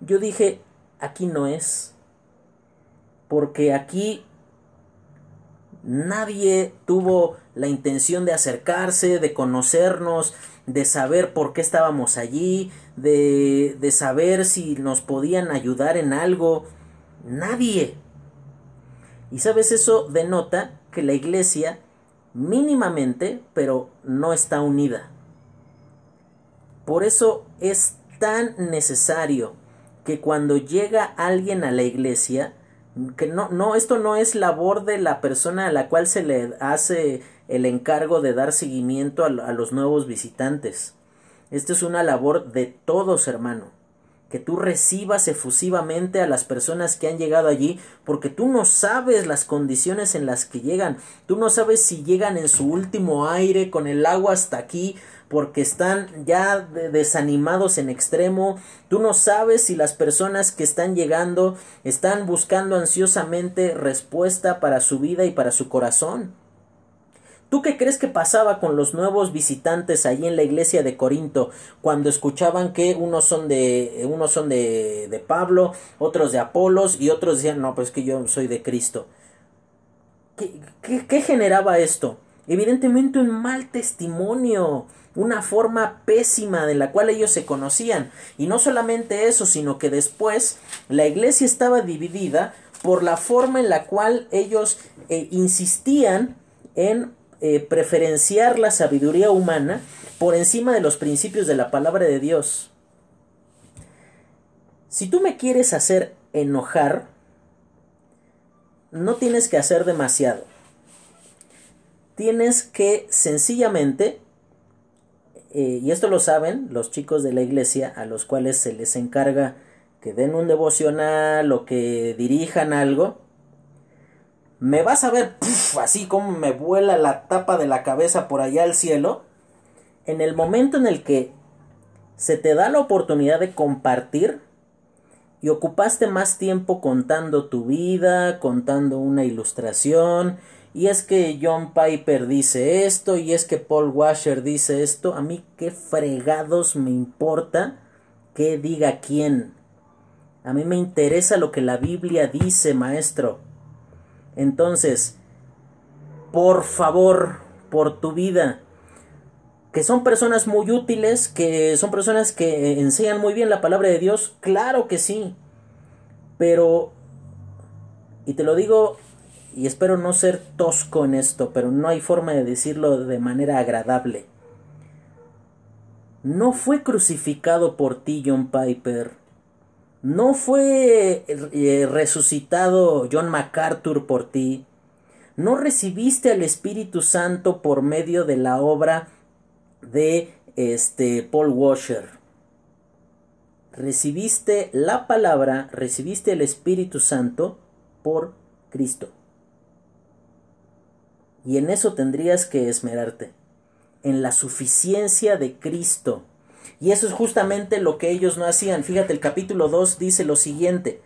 yo dije, aquí no es. Porque aquí nadie tuvo la intención de acercarse, de conocernos, de saber por qué estábamos allí, de, de saber si nos podían ayudar en algo. Nadie. Y sabes, eso denota que la iglesia mínimamente, pero no está unida. Por eso es tan necesario que cuando llega alguien a la iglesia, que no, no, esto no es labor de la persona a la cual se le hace el encargo de dar seguimiento a, a los nuevos visitantes. Esto es una labor de todos, hermano que tú recibas efusivamente a las personas que han llegado allí, porque tú no sabes las condiciones en las que llegan, tú no sabes si llegan en su último aire con el agua hasta aquí, porque están ya desanimados en extremo, tú no sabes si las personas que están llegando están buscando ansiosamente respuesta para su vida y para su corazón. ¿Tú qué crees que pasaba con los nuevos visitantes allí en la iglesia de Corinto cuando escuchaban que unos son de unos son de, de Pablo, otros de Apolos y otros decían, no, pues que yo soy de Cristo? ¿Qué, generaba esto? Evidentemente un mal testimonio, una forma pésima de la cual ellos se conocían. Y no solamente eso, sino que después la iglesia estaba dividida por la forma en la cual ellos eh, insistían en eh, preferenciar la sabiduría humana por encima de los principios de la palabra de Dios. Si tú me quieres hacer enojar, no tienes que hacer demasiado. Tienes que sencillamente, eh, y esto lo saben los chicos de la iglesia a los cuales se les encarga que den un devocional o que dirijan algo, me vas a ver así como me vuela la tapa de la cabeza por allá al cielo, en el momento en el que se te da la oportunidad de compartir y ocupaste más tiempo contando tu vida, contando una ilustración, y es que John Piper dice esto, y es que Paul Washer dice esto, a mí qué fregados me importa que diga quién. A mí me interesa lo que la Biblia dice, maestro. Entonces, por favor, por tu vida, que son personas muy útiles, que son personas que enseñan muy bien la palabra de Dios, claro que sí, pero, y te lo digo, y espero no ser tosco en esto, pero no hay forma de decirlo de manera agradable. No fue crucificado por ti John Piper ¿No fue eh, resucitado John MacArthur por ti? ¿No recibiste al Espíritu Santo por medio de la obra de este Paul Washer? Recibiste la palabra, recibiste el Espíritu Santo por Cristo. Y en eso tendrías que esmerarte, en la suficiencia de Cristo y eso es justamente lo que ellos no hacían. Fíjate, el capítulo 2 dice lo siguiente.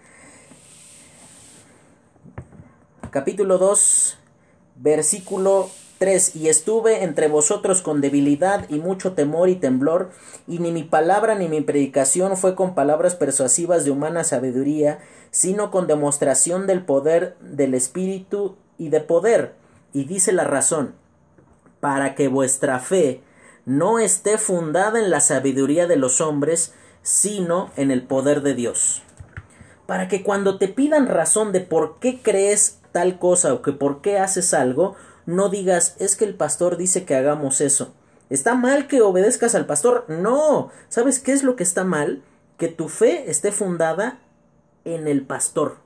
Capítulo 2, versículo 3. Y estuve entre vosotros con debilidad y mucho temor y temblor, y ni mi palabra ni mi predicación fue con palabras persuasivas de humana sabiduría, sino con demostración del poder del Espíritu y de poder. Y dice la razón, para que vuestra fe no esté fundada en la sabiduría de los hombres, sino en el poder de Dios. Para que cuando te pidan razón de por qué crees tal cosa o que por qué haces algo, no digas es que el pastor dice que hagamos eso. ¿Está mal que obedezcas al pastor? No. ¿Sabes qué es lo que está mal? Que tu fe esté fundada en el pastor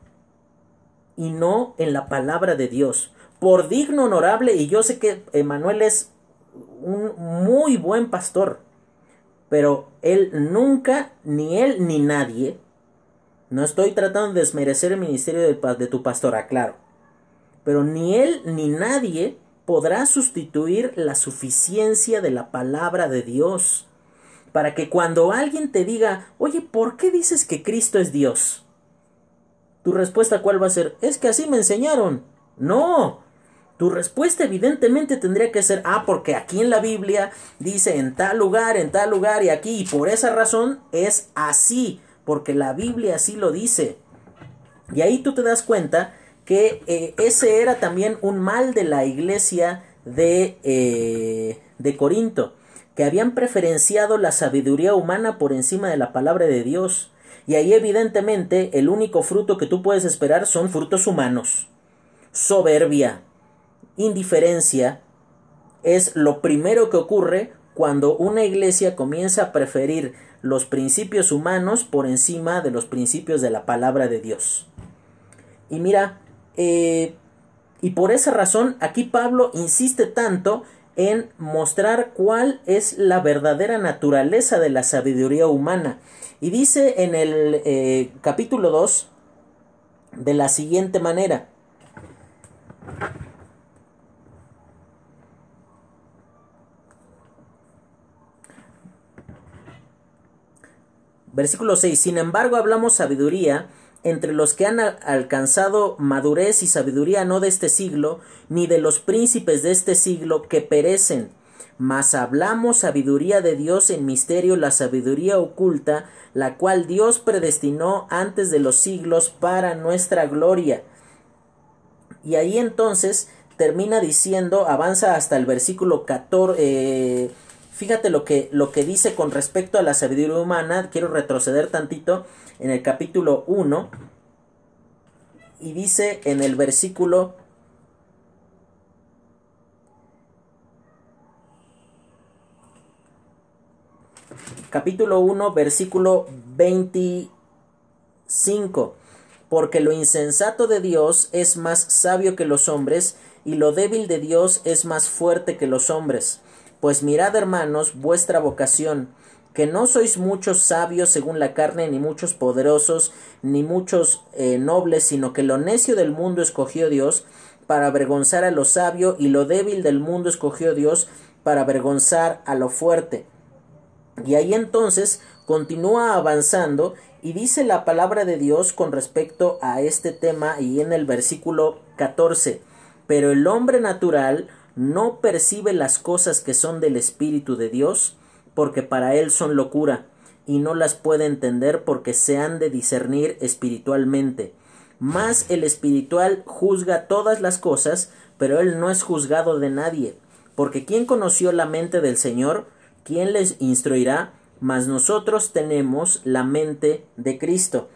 y no en la palabra de Dios. Por digno, honorable, y yo sé que Emanuel es un muy buen pastor, pero él nunca, ni él ni nadie, no estoy tratando de desmerecer el ministerio de, tu pastora, claro, pero ni él ni nadie podrá sustituir la suficiencia de la palabra de Dios. Para que cuando alguien te diga, oye, ¿por qué dices que Cristo es Dios? Tu respuesta cuál va a ser, es que así me enseñaron. No, tu respuesta evidentemente tendría que ser, ah, porque aquí en la Biblia dice en tal lugar, en tal lugar y aquí, y por esa razón es así, porque la Biblia así lo dice. Y ahí tú te das cuenta que eh, ese era también un mal de la iglesia de, eh, de Corinto, que habían preferenciado la sabiduría humana por encima de la palabra de Dios. Y ahí evidentemente el único fruto que tú puedes esperar son frutos humanos. Soberbia, indiferencia es lo primero que ocurre cuando una iglesia comienza a preferir los principios humanos por encima de los principios de la palabra de Dios. Y mira, eh, y por esa razón aquí Pablo insiste tanto en mostrar cuál es la verdadera naturaleza de la sabiduría humana. Y dice en el eh, capítulo 2 de la siguiente manera. Versículo 6. Sin embargo, hablamos sabiduría entre los que han alcanzado madurez y sabiduría no de este siglo, ni de los príncipes de este siglo que perecen. Mas hablamos sabiduría de Dios en misterio, la sabiduría oculta, la cual Dios predestinó antes de los siglos para nuestra gloria. Y ahí entonces termina diciendo, avanza hasta el versículo 14. Eh, fíjate lo que, lo que dice con respecto a la sabiduría humana. Quiero retroceder tantito en el capítulo 1 y dice en el versículo capítulo 1 versículo 25 porque lo insensato de Dios es más sabio que los hombres y lo débil de Dios es más fuerte que los hombres pues mirad hermanos vuestra vocación que no sois muchos sabios según la carne, ni muchos poderosos, ni muchos eh, nobles, sino que lo necio del mundo escogió Dios para avergonzar a lo sabio, y lo débil del mundo escogió Dios para avergonzar a lo fuerte. Y ahí entonces continúa avanzando y dice la palabra de Dios con respecto a este tema y en el versículo 14. Pero el hombre natural no percibe las cosas que son del Espíritu de Dios, porque para él son locura, y no las puede entender porque se han de discernir espiritualmente. Mas el espiritual juzga todas las cosas, pero él no es juzgado de nadie, porque ¿quién conoció la mente del Señor? ¿Quién les instruirá? Mas nosotros tenemos la mente de Cristo.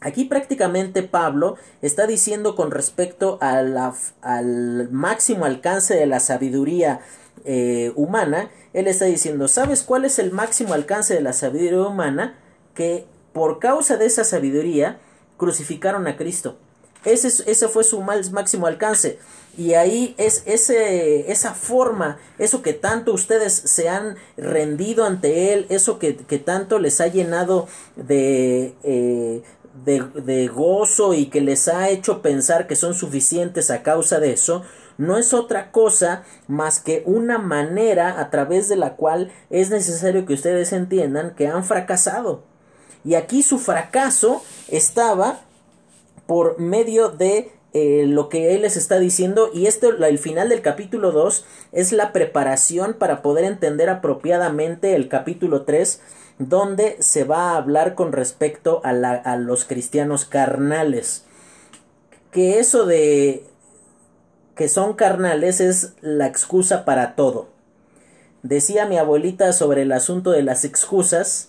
Aquí prácticamente Pablo está diciendo con respecto al máximo alcance de la sabiduría eh, humana, él está diciendo, ¿sabes cuál es el máximo alcance de la sabiduría humana? Que por causa de esa sabiduría crucificaron a Cristo. Ese, fue su máximo alcance. Y ahí es esa forma, eso que tanto ustedes se han rendido ante Él, eso que, tanto les ha llenado de, eh, de, gozo y que les ha hecho pensar que son suficientes a causa de eso, no es otra cosa más que una manera a través de la cual es necesario que ustedes entiendan que han fracasado. Y aquí su fracaso estaba por medio de eh, lo que él les está diciendo y esto el final del capítulo 2 es la preparación para poder entender apropiadamente el capítulo 3 donde se va a hablar con respecto a, a los cristianos carnales que eso de que son carnales es la excusa para todo. Decía mi abuelita sobre el asunto de las excusas.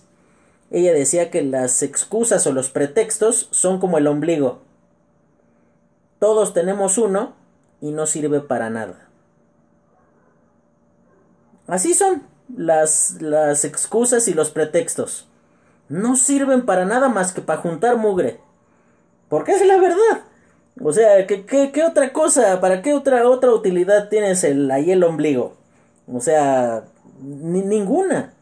Ella decía que las excusas o los pretextos son como el ombligo. Todos tenemos uno y no sirve para nada. Así son las, las excusas y los pretextos. No sirven para nada más que para juntar mugre. Porque es la verdad. O sea, ¿qué, qué, otra cosa? ¿Para qué otra, otra utilidad tienes el, ahí el ombligo? O sea, ninguna.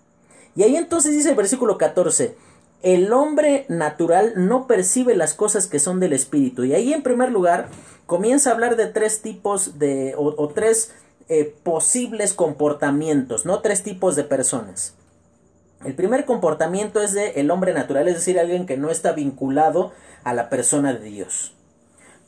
Y ahí entonces dice el versículo 14, el hombre natural no percibe las cosas que son del espíritu. Y ahí en primer lugar comienza a hablar de tres tipos de, o, tres eh, posibles comportamientos, no tres tipos de personas. El primer comportamiento es de el hombre natural, es decir, alguien que no está vinculado a la persona de Dios.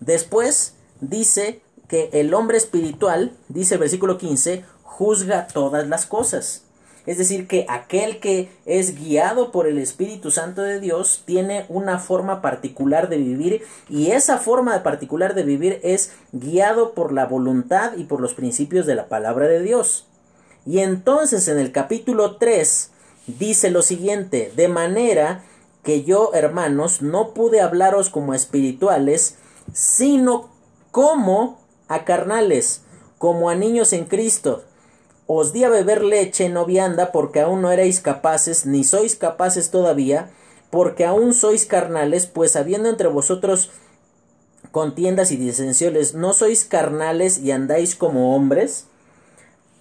Después dice que el hombre espiritual, dice el versículo 15, juzga todas las cosas. Es decir, que aquel que es guiado por el Espíritu Santo de Dios tiene una forma particular de vivir y esa forma particular de vivir es guiado por la voluntad y por los principios de la palabra de Dios. Y entonces en el capítulo 3 dice lo siguiente, de manera que yo, hermanos, no pude hablaros como espirituales, sino como a carnales, como a niños en Cristo. Os di a beber leche no vianda porque aún no erais capaces, ni sois capaces todavía, porque aún sois carnales, pues habiendo entre vosotros contiendas y disensiones, ¿no sois carnales y andáis como hombres?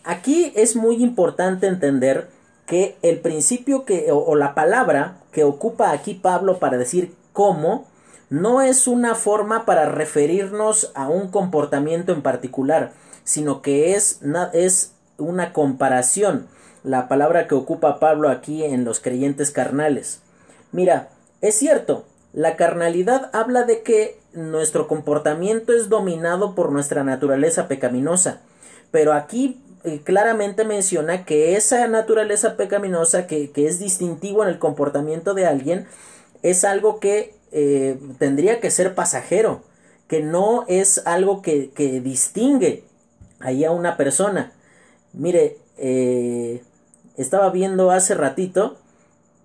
aquí es muy importante entender que el principio que, o, o la palabra que ocupa aquí Pablo para decir cómo, no es una forma para referirnos a un comportamiento en particular, sino que es, es una comparación, la palabra que ocupa Pablo aquí en los creyentes carnales. Mira, es cierto, la carnalidad habla de que nuestro comportamiento es dominado por nuestra naturaleza pecaminosa, pero aquí eh, claramente menciona que esa naturaleza pecaminosa que, que es distintivo en el comportamiento de alguien es algo que eh, tendría que ser pasajero, que no es algo que, que distingue ahí a una persona. Mire, eh, estaba viendo hace ratito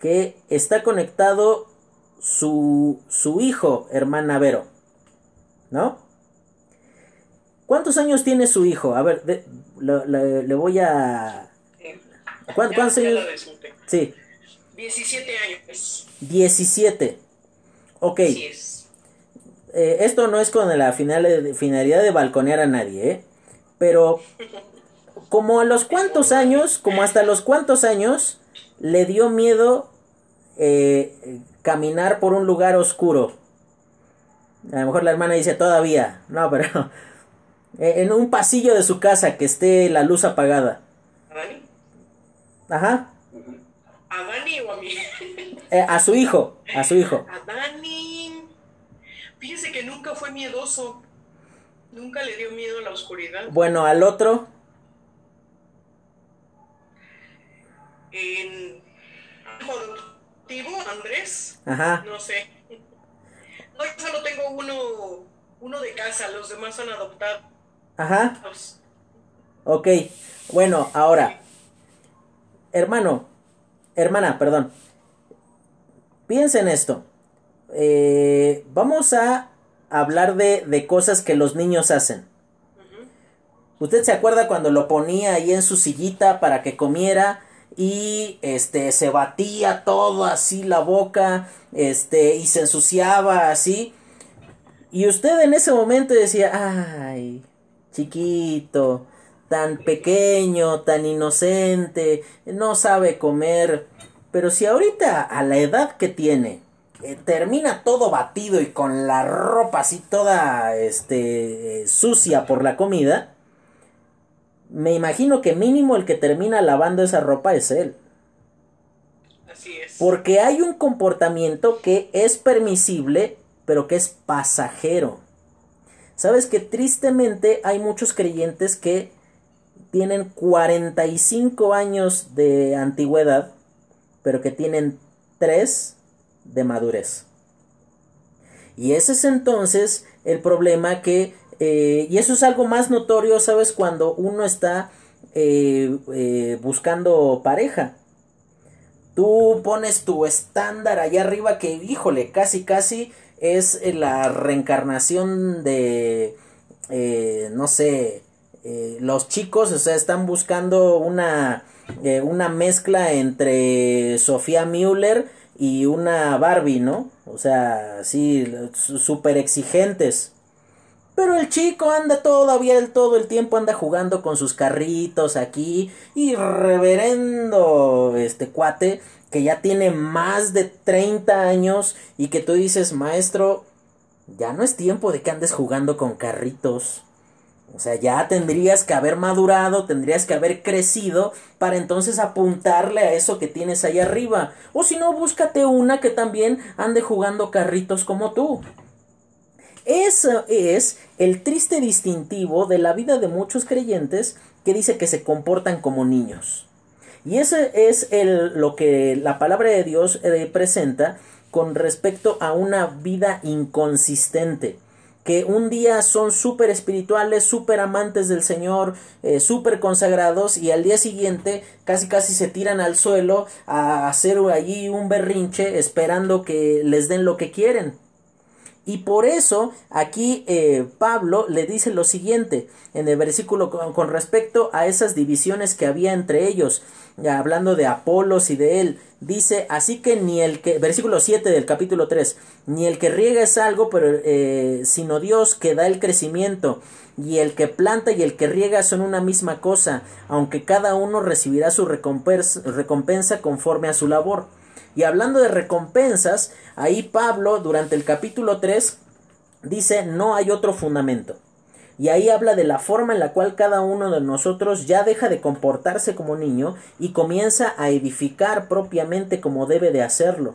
que está conectado su, su hijo, hermana Vero, ¿no? ¿Cuántos años tiene su hijo? A ver, le voy a... ¿Cuántos, años? Sí. 17 años. 17. Ok. Eh, esto no es con la finalidad de balconear a nadie, ¿eh? Pero como a los cuantos años, como hasta los cuantos años, le dio miedo eh, caminar por un lugar oscuro. A lo mejor la hermana dice todavía, no, pero en un pasillo de su casa que esté la luz apagada. ¿A Dani? Ajá. ¿A Dani o a mí? Eh, a su hijo, a su hijo. A Dani. Fíjese que nunca fue miedoso. Nunca le dio miedo a la oscuridad. Bueno, al otro. En hijo adoptivo, Andrés. Ajá. No sé. No, yo solo tengo uno, uno de casa, los demás son adoptados. Ajá. Ok. Bueno, ahora. Hermano. Hermana, perdón. Piensa en esto. Eh, vamos a hablar de, de, cosas que los niños hacen. ¿Usted se acuerda cuando lo ponía ahí en su sillita para que comiera y este se batía todo así la boca, este y se ensuciaba así? Y usted en ese momento decía, "Ay, chiquito, tan pequeño, tan inocente, no sabe comer." Pero si ahorita a la edad que tiene eh, termina todo batido y con la ropa así toda este sucia por la comida, me imagino que mínimo el que termina lavando esa ropa es él. Así es. Porque hay un comportamiento que es permisible, pero que es pasajero. Sabes que tristemente hay muchos creyentes que tienen 45 años de antigüedad pero que tienen tres de madurez. Y ese es entonces el problema que, eh, y eso es algo más notorio, ¿sabes? Cuando uno está eh, eh, buscando pareja. Tú pones tu estándar allá arriba que, híjole, casi, casi es la reencarnación de, no sé, los chicos, o sea, están buscando una eh, una mezcla entre Sofía Müller y una Barbie, ¿no? O sea, sí, súper exigentes. Pero el chico anda todavía todo el tiempo anda jugando con sus carritos aquí y reverendo este cuate que ya tiene más de 30 años y que tú dices, maestro, ya no es tiempo de que andes jugando con carritos. O sea, ya tendrías que haber madurado, tendrías que haber crecido para entonces apuntarle a eso que tienes ahí arriba. O si no, búscate una que también ande jugando carritos como tú. Eso es el triste distintivo de la vida de muchos creyentes que dice que se comportan como niños. Y ese es el, lo que la palabra de Dios presenta con respecto a una vida inconsistente que un día son súper espirituales, súper amantes del Señor, eh, súper consagrados y al día siguiente casi casi se tiran al suelo a hacer allí un berrinche esperando que les den lo que quieren. Y por eso aquí eh, Pablo le dice lo siguiente en el versículo con, respecto a esas divisiones que había entre ellos, hablando de Apolos y de él. Dice, así que ni el que, versículo 7 del capítulo 3, ni el que riega es algo, pero eh, sino Dios que da el crecimiento y el que planta y el que riega son una misma cosa, aunque cada uno recibirá su recompensa, recompensa conforme a su labor. Y hablando de recompensas, ahí Pablo durante el capítulo 3 dice no hay otro fundamento. Y ahí habla de la forma en la cual cada uno de nosotros ya deja de comportarse como niño y comienza a edificar propiamente como debe de hacerlo.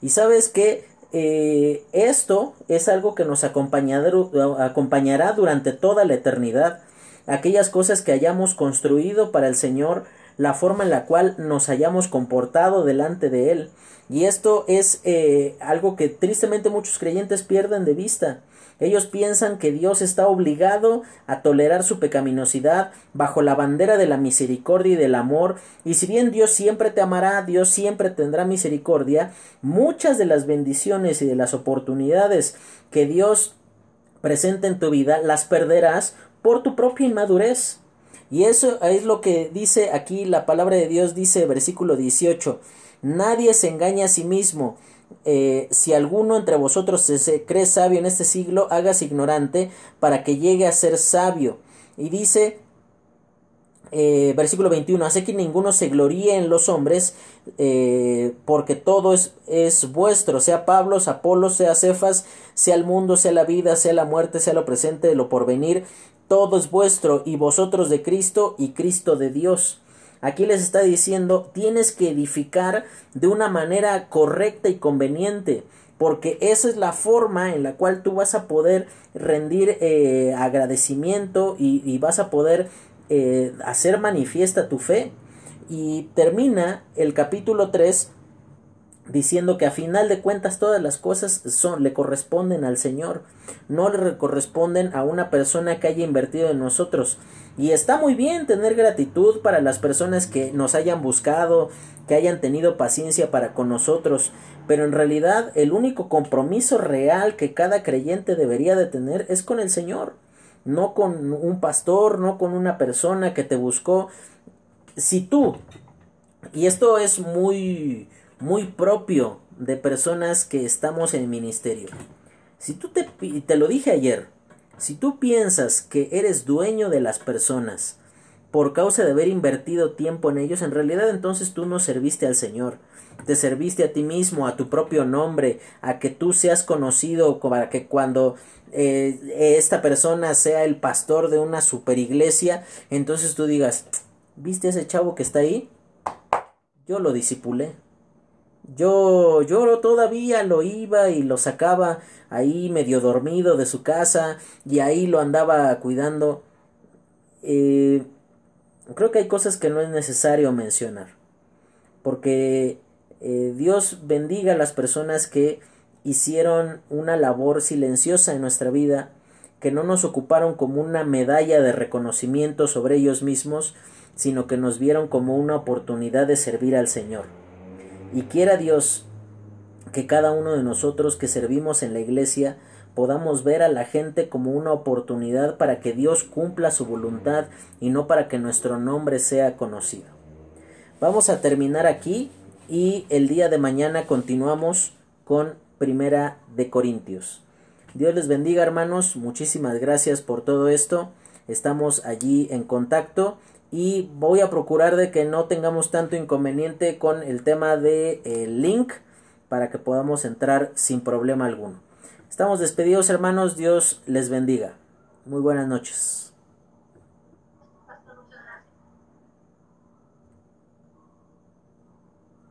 Y sabes que eh, esto es algo que nos acompañará durante toda la eternidad. Aquellas cosas que hayamos construido para el Señor, la forma en la cual nos hayamos comportado delante de Él. Y esto es eh, algo que tristemente muchos creyentes pierden de vista. Ellos piensan que Dios está obligado a tolerar su pecaminosidad bajo la bandera de la misericordia y del amor, y si bien Dios siempre te amará, Dios siempre tendrá misericordia, muchas de las bendiciones y de las oportunidades que Dios presenta en tu vida las perderás por tu propia inmadurez. Y eso es lo que dice aquí la palabra de Dios, dice versículo 18, nadie se engaña a sí mismo, eh, si alguno entre vosotros se, cree sabio en este siglo, hágase ignorante para que llegue a ser sabio. Y dice, eh, versículo 21, hace que ninguno se gloríe en los hombres, eh, porque todo es, es, vuestro, sea Pablo, Apolo, sea Cefas, sea el mundo, sea la vida, sea la muerte, sea lo presente, lo porvenir, todo es vuestro, y vosotros de Cristo y Cristo de Dios. Aquí les está diciendo, tienes que edificar de una manera correcta y conveniente, porque esa es la forma en la cual tú vas a poder rendir eh, agradecimiento y, vas a poder eh, hacer manifiesta tu fe. Y termina el capítulo 3 diciendo que a final de cuentas todas las cosas son le corresponden al Señor, no le corresponden a una persona que haya invertido en nosotros. Y está muy bien tener gratitud para las personas que nos hayan buscado, que hayan tenido paciencia para con nosotros, pero en realidad el único compromiso real que cada creyente debería de tener es con el Señor, no con un pastor, no con una persona que te buscó. Si tú, y esto es muy muy propio de personas que estamos en ministerio. Si tú te, te lo dije ayer, si tú piensas que eres dueño de las personas por causa de haber invertido tiempo en ellos, en realidad entonces tú no serviste al Señor. Te serviste a ti mismo, a tu propio nombre, a que tú seas conocido para que cuando eh, esta persona sea el pastor de una super iglesia, entonces tú digas, ¿viste ese chavo que está ahí? Yo lo disipulé. Yo, yo todavía lo iba y lo sacaba ahí medio dormido de su casa y ahí lo andaba cuidando. Eh, creo que hay cosas que no es necesario mencionar. Porque eh, Dios bendiga a las personas que hicieron una labor silenciosa en nuestra vida, que no nos ocuparon como una medalla de reconocimiento sobre ellos mismos, sino que nos vieron como una oportunidad de servir al Señor. Y quiera Dios que cada uno de nosotros que servimos en la iglesia podamos ver a la gente como una oportunidad para que Dios cumpla su voluntad y no para que nuestro nombre sea conocido. Vamos a terminar aquí y el día de mañana continuamos con Primera de Corintios. Dios les bendiga hermanos, muchísimas gracias por todo esto. Estamos allí en contacto y voy a procurar de que no tengamos tanto inconveniente con el tema de eh, link para que podamos entrar sin problema alguno. Estamos despedidos hermanos, Dios les bendiga. Muy buenas noches.